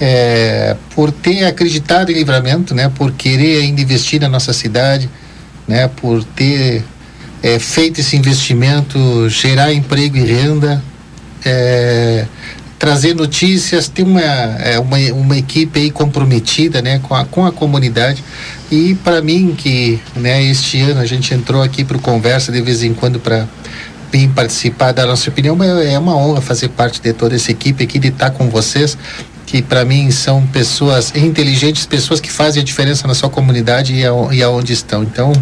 é, por ter acreditado em livramento, né, por querer ainda investir na nossa cidade, né, por ter é, feito esse investimento, gerar emprego e renda, é, trazer notícias, ter uma, é, uma, uma equipe aí comprometida né, com, a, com a comunidade. E para mim, que né, este ano a gente entrou aqui para o Conversa de vez em quando para vir participar da nossa opinião, é uma honra fazer parte de toda essa equipe aqui, de estar com vocês, que para mim são pessoas inteligentes, pessoas que fazem a diferença na sua comunidade e, ao- e aonde estão. Então,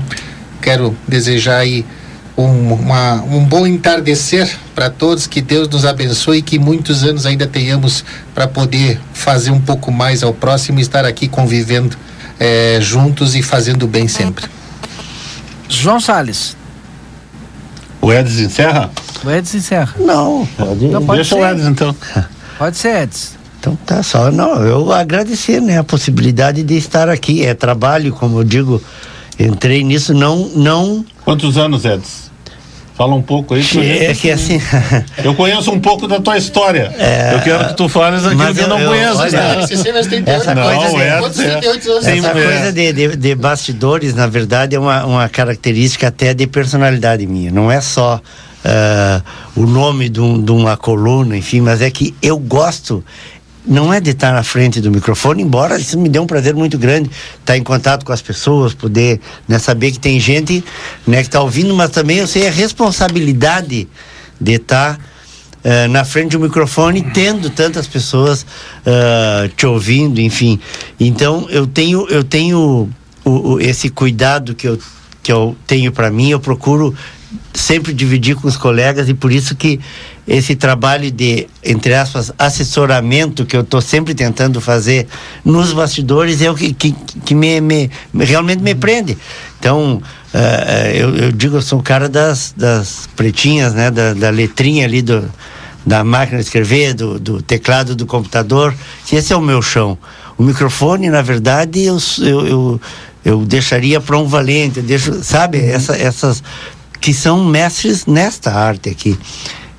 quero desejar aí um, uma- um bom entardecer para todos, que Deus nos abençoe e que muitos anos ainda tenhamos para poder fazer um pouco mais ao próximo e estar aqui convivendo eh, juntos e fazendo bem sempre. João Salles. O Edson encerra? O Edson encerra. Não, pode. Não, pode Deixa ser. o Edson então. (laughs) Pode ser, Edson. Então tá só, não, eu agradecer, né, a possibilidade de estar aqui, é trabalho, como eu digo, entrei nisso, não, não... Quantos anos, Edson? Fala um pouco aí. É que assim... Eu conheço um pouco da tua história. É, eu quero que tu fales aquilo mas que eu, eu- não eu- conheço. olha, né? essa não, coisa é- 38 anos? Sim, Essa é. coisa de, de, de bastidores, na verdade, é uma, uma característica até de personalidade minha. Não é só ah, o nome de, um- de uma coluna, enfim, mas é que eu gosto. Não é de estar na frente do microfone, embora isso me dê um prazer muito grande, estar em contato com as pessoas, poder né, saber que tem gente né, que está ouvindo, mas também eu sei a responsabilidade de estar eh, na frente do microfone, tendo tantas pessoas ah, te ouvindo, enfim. Então eu tenho eu tenho o- o- esse cuidado que eu que eu tenho para mim, eu procuro sempre dividir com os colegas e por isso que esse trabalho de entre aspas assessoramento que eu estou sempre tentando fazer nos bastidores é o que, que, que me, me- me- realmente me prende. Então eh, eu, eu digo eu sou o cara das, das pretinhas, né, da, da letrinha ali do da máquina de escrever, do, do teclado do computador, que esse é o meu chão. O microfone, na verdade, eu, eu, eu, eu deixaria para um valente, eu deixo, sabe, essa, essas que são mestres nesta arte aqui.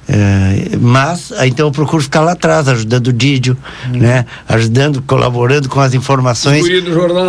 É, mas então eu procuro ficar lá atrás ajudando o Didio, né? Ajudando colaborando com as informações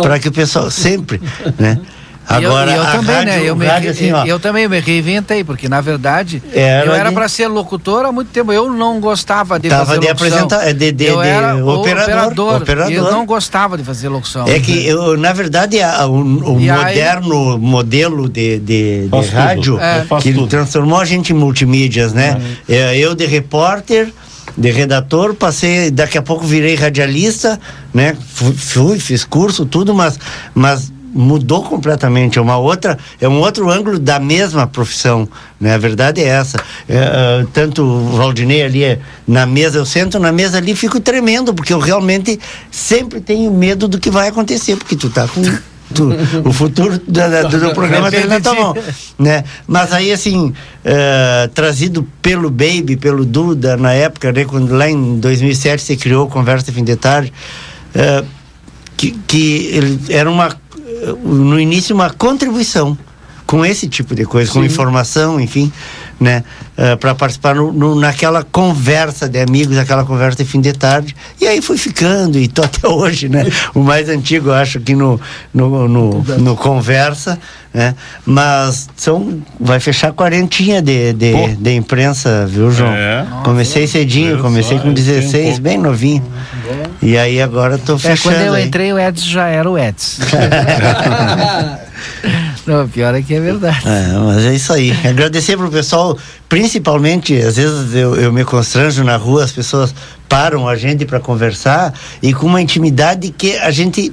para que o pessoal sempre né (laughs) Agora, e eu, e eu também, rádio- né? Eu, me, rádio, assim, eu, também me reinventei, porque na verdade Era eu era de- para ser locutor há muito tempo. Eu não gostava de Tava fazer de locução. apresentar- de- de- eu de era o operador, operador. Eu não gostava de fazer locução. É que, eu, na verdade, a- o, o E aí- moderno modelo de, de, de rádio, É. Que transformou a gente em multimídias, né? É, eu de repórter, de redator, passei, daqui a pouco virei radialista, né? Fui, fui, fiz curso, tudo, mas, mas mudou completamente, é uma outra, é um outro ângulo da mesma profissão, né? A verdade é essa. É, ah, tanto o Valdinei ali é, na mesa, eu sento na mesa ali fico tremendo, porque eu realmente sempre tenho medo do que vai acontecer, porque tu tá com tu- o futuro da- da- do, programa dele na tua mão, né? Mas aí assim, eh, trazido pelo Baby, pelo Duda na época, né? Quando lá em 2007 se criou Conversa Fim de Tarde, eh, que, que ele era uma no início uma contribuição com esse tipo de coisa, com Sim. informação, enfim, né, para participar no, no- naquela conversa de amigos, aquela conversa de fim de tarde. E aí fui ficando e tô (laughs) até hoje, né? O mais antigo, eu acho, aqui no no, no, no conversa, né? Mas são vai fechar quarentinha de, de, Pô. de imprensa, viu, João? É. Comecei cedinho, comecei só, com eu tenho 16, um bem novinho. E aí agora tô É, fechando. quando eu aí. entrei, o Edson já era o Edson. (laughs) (laughs) não, pior é que é verdade. É, mas é isso aí. Agradecer pro pessoal, principalmente, às vezes eu, eu me constranjo na rua, as pessoas param a gente para conversar e com uma intimidade que a gente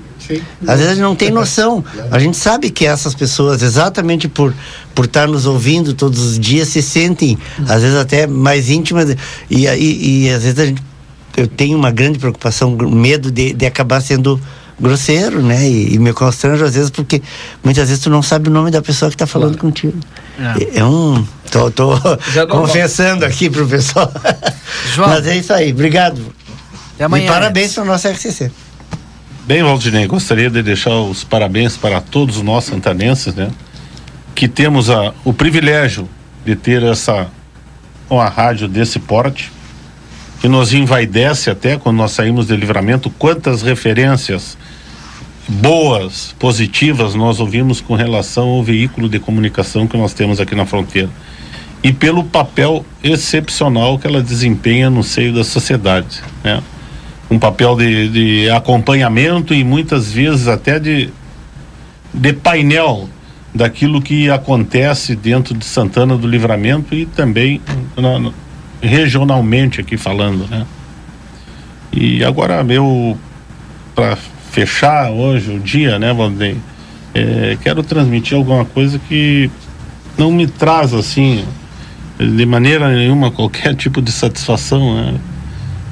às vezes não tem (laughs) noção. A gente sabe que essas pessoas, exatamente por por estar nos ouvindo todos os dias, se sentem às vezes até mais íntimas e, e, e às vezes a gente eu tenho uma grande preocupação, medo de, de acabar sendo grosseiro, né? E, e me constranjo às vezes porque muitas vezes tu não sabe o nome da pessoa que está falando contigo. É. é um. Tô, tô (laughs) confessando aqui pro pessoal. João. Mas é isso aí, obrigado. Até amanhã, e parabéns para o nosso RCC. Bem, Valdinei, gostaria de deixar os parabéns para todos nós santanenses, né? Que temos a, o privilégio de ter essa uma rádio desse porte, que nos envaidece até quando nós saímos de livramento, quantas referências boas, positivas nós ouvimos com relação ao veículo de comunicação que nós temos aqui na fronteira. E pelo papel excepcional que ela desempenha no seio da sociedade, né? um papel de, de acompanhamento e muitas vezes até de, de painel daquilo que acontece dentro de Santana do Livramento e também na- na- regionalmente aqui falando, né? E agora eu para fechar hoje o dia, né, Valdem, é, quero transmitir alguma coisa que não me traz assim de maneira nenhuma qualquer tipo de satisfação, né?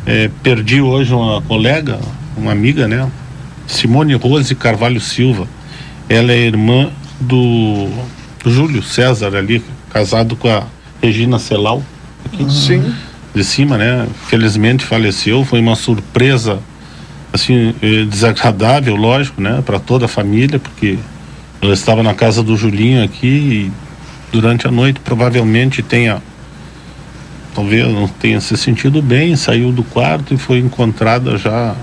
É, perdi hoje uma colega, uma amiga, né? Simone Rose Carvalho Silva. Ela é irmã do Júlio César ali, casado com a Regina Celal. Aqui Sim. De cima, né? Felizmente faleceu. Foi uma surpresa, assim, eh, desagradável, lógico, né? Para toda a família, porque ela estava na casa do Julinho aqui e durante a noite provavelmente tenha talvez não tenha se sentido bem, saiu do quarto e foi encontrada já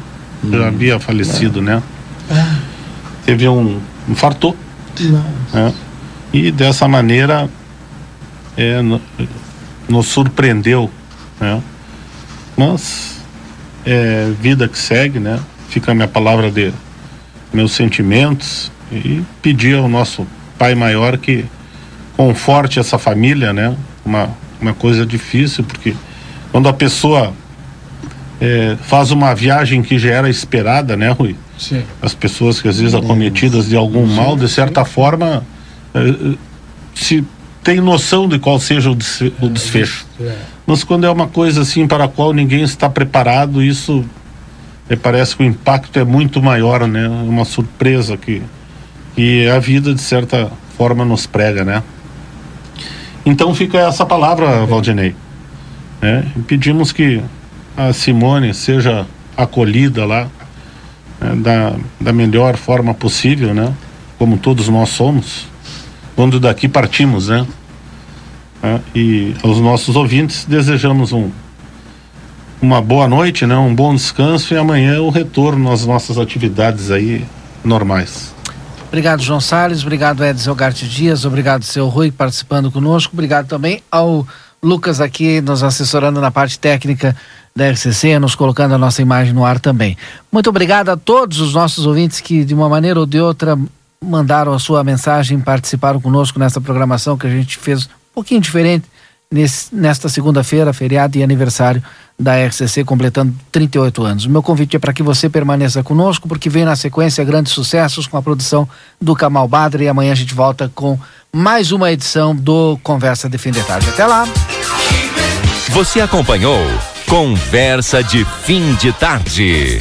já havia falecido, né? Teve um infartou, né? E dessa maneira é, no- nos surpreendeu, né? Mas é vida que segue, né? Fica a minha palavra de meus sentimentos e pedir ao nosso Pai Maior que conforte essa família, né? Uma, uma coisa difícil, porque quando a pessoa é, faz uma viagem que já era esperada, né, Rui? Sim. As pessoas que às vezes acometidas de algum mal, de certa forma, é, se tem noção de qual seja o, o desfecho. Mas quando é uma coisa assim para a qual ninguém está preparado, isso parece que o impacto é muito maior, né? É uma surpresa que, que a vida, de certa forma, nos prega, né? Então fica essa palavra, Valdinei. né? E pedimos que a Simone seja acolhida lá né? da, da melhor forma possível, né? Como todos nós somos, quando daqui partimos, né? Né? E aos nossos ouvintes desejamos um, uma boa noite, né? Um bom descanso e amanhã o retorno às nossas atividades aí normais. Obrigado, João Salles. Obrigado, Edson Garte Dias. Obrigado, seu Rui, participando conosco. Obrigado também ao Lucas aqui nos assessorando na parte técnica da RCC, nos colocando a nossa imagem no ar também. Muito obrigado a todos os nossos ouvintes que, de uma maneira ou de outra, mandaram a sua mensagem, participaram conosco nessa programação que a gente fez pouquinho diferente nesse, nesta segunda-feira, feriado e aniversário da RCC, completando 38 anos. O meu convite é para que você permaneça conosco, porque vem na sequência grandes sucessos com a produção do Kamal Badre e amanhã a gente volta com mais uma edição do Conversa de Fim de Tarde. Até lá! Você acompanhou Conversa de Fim de Tarde.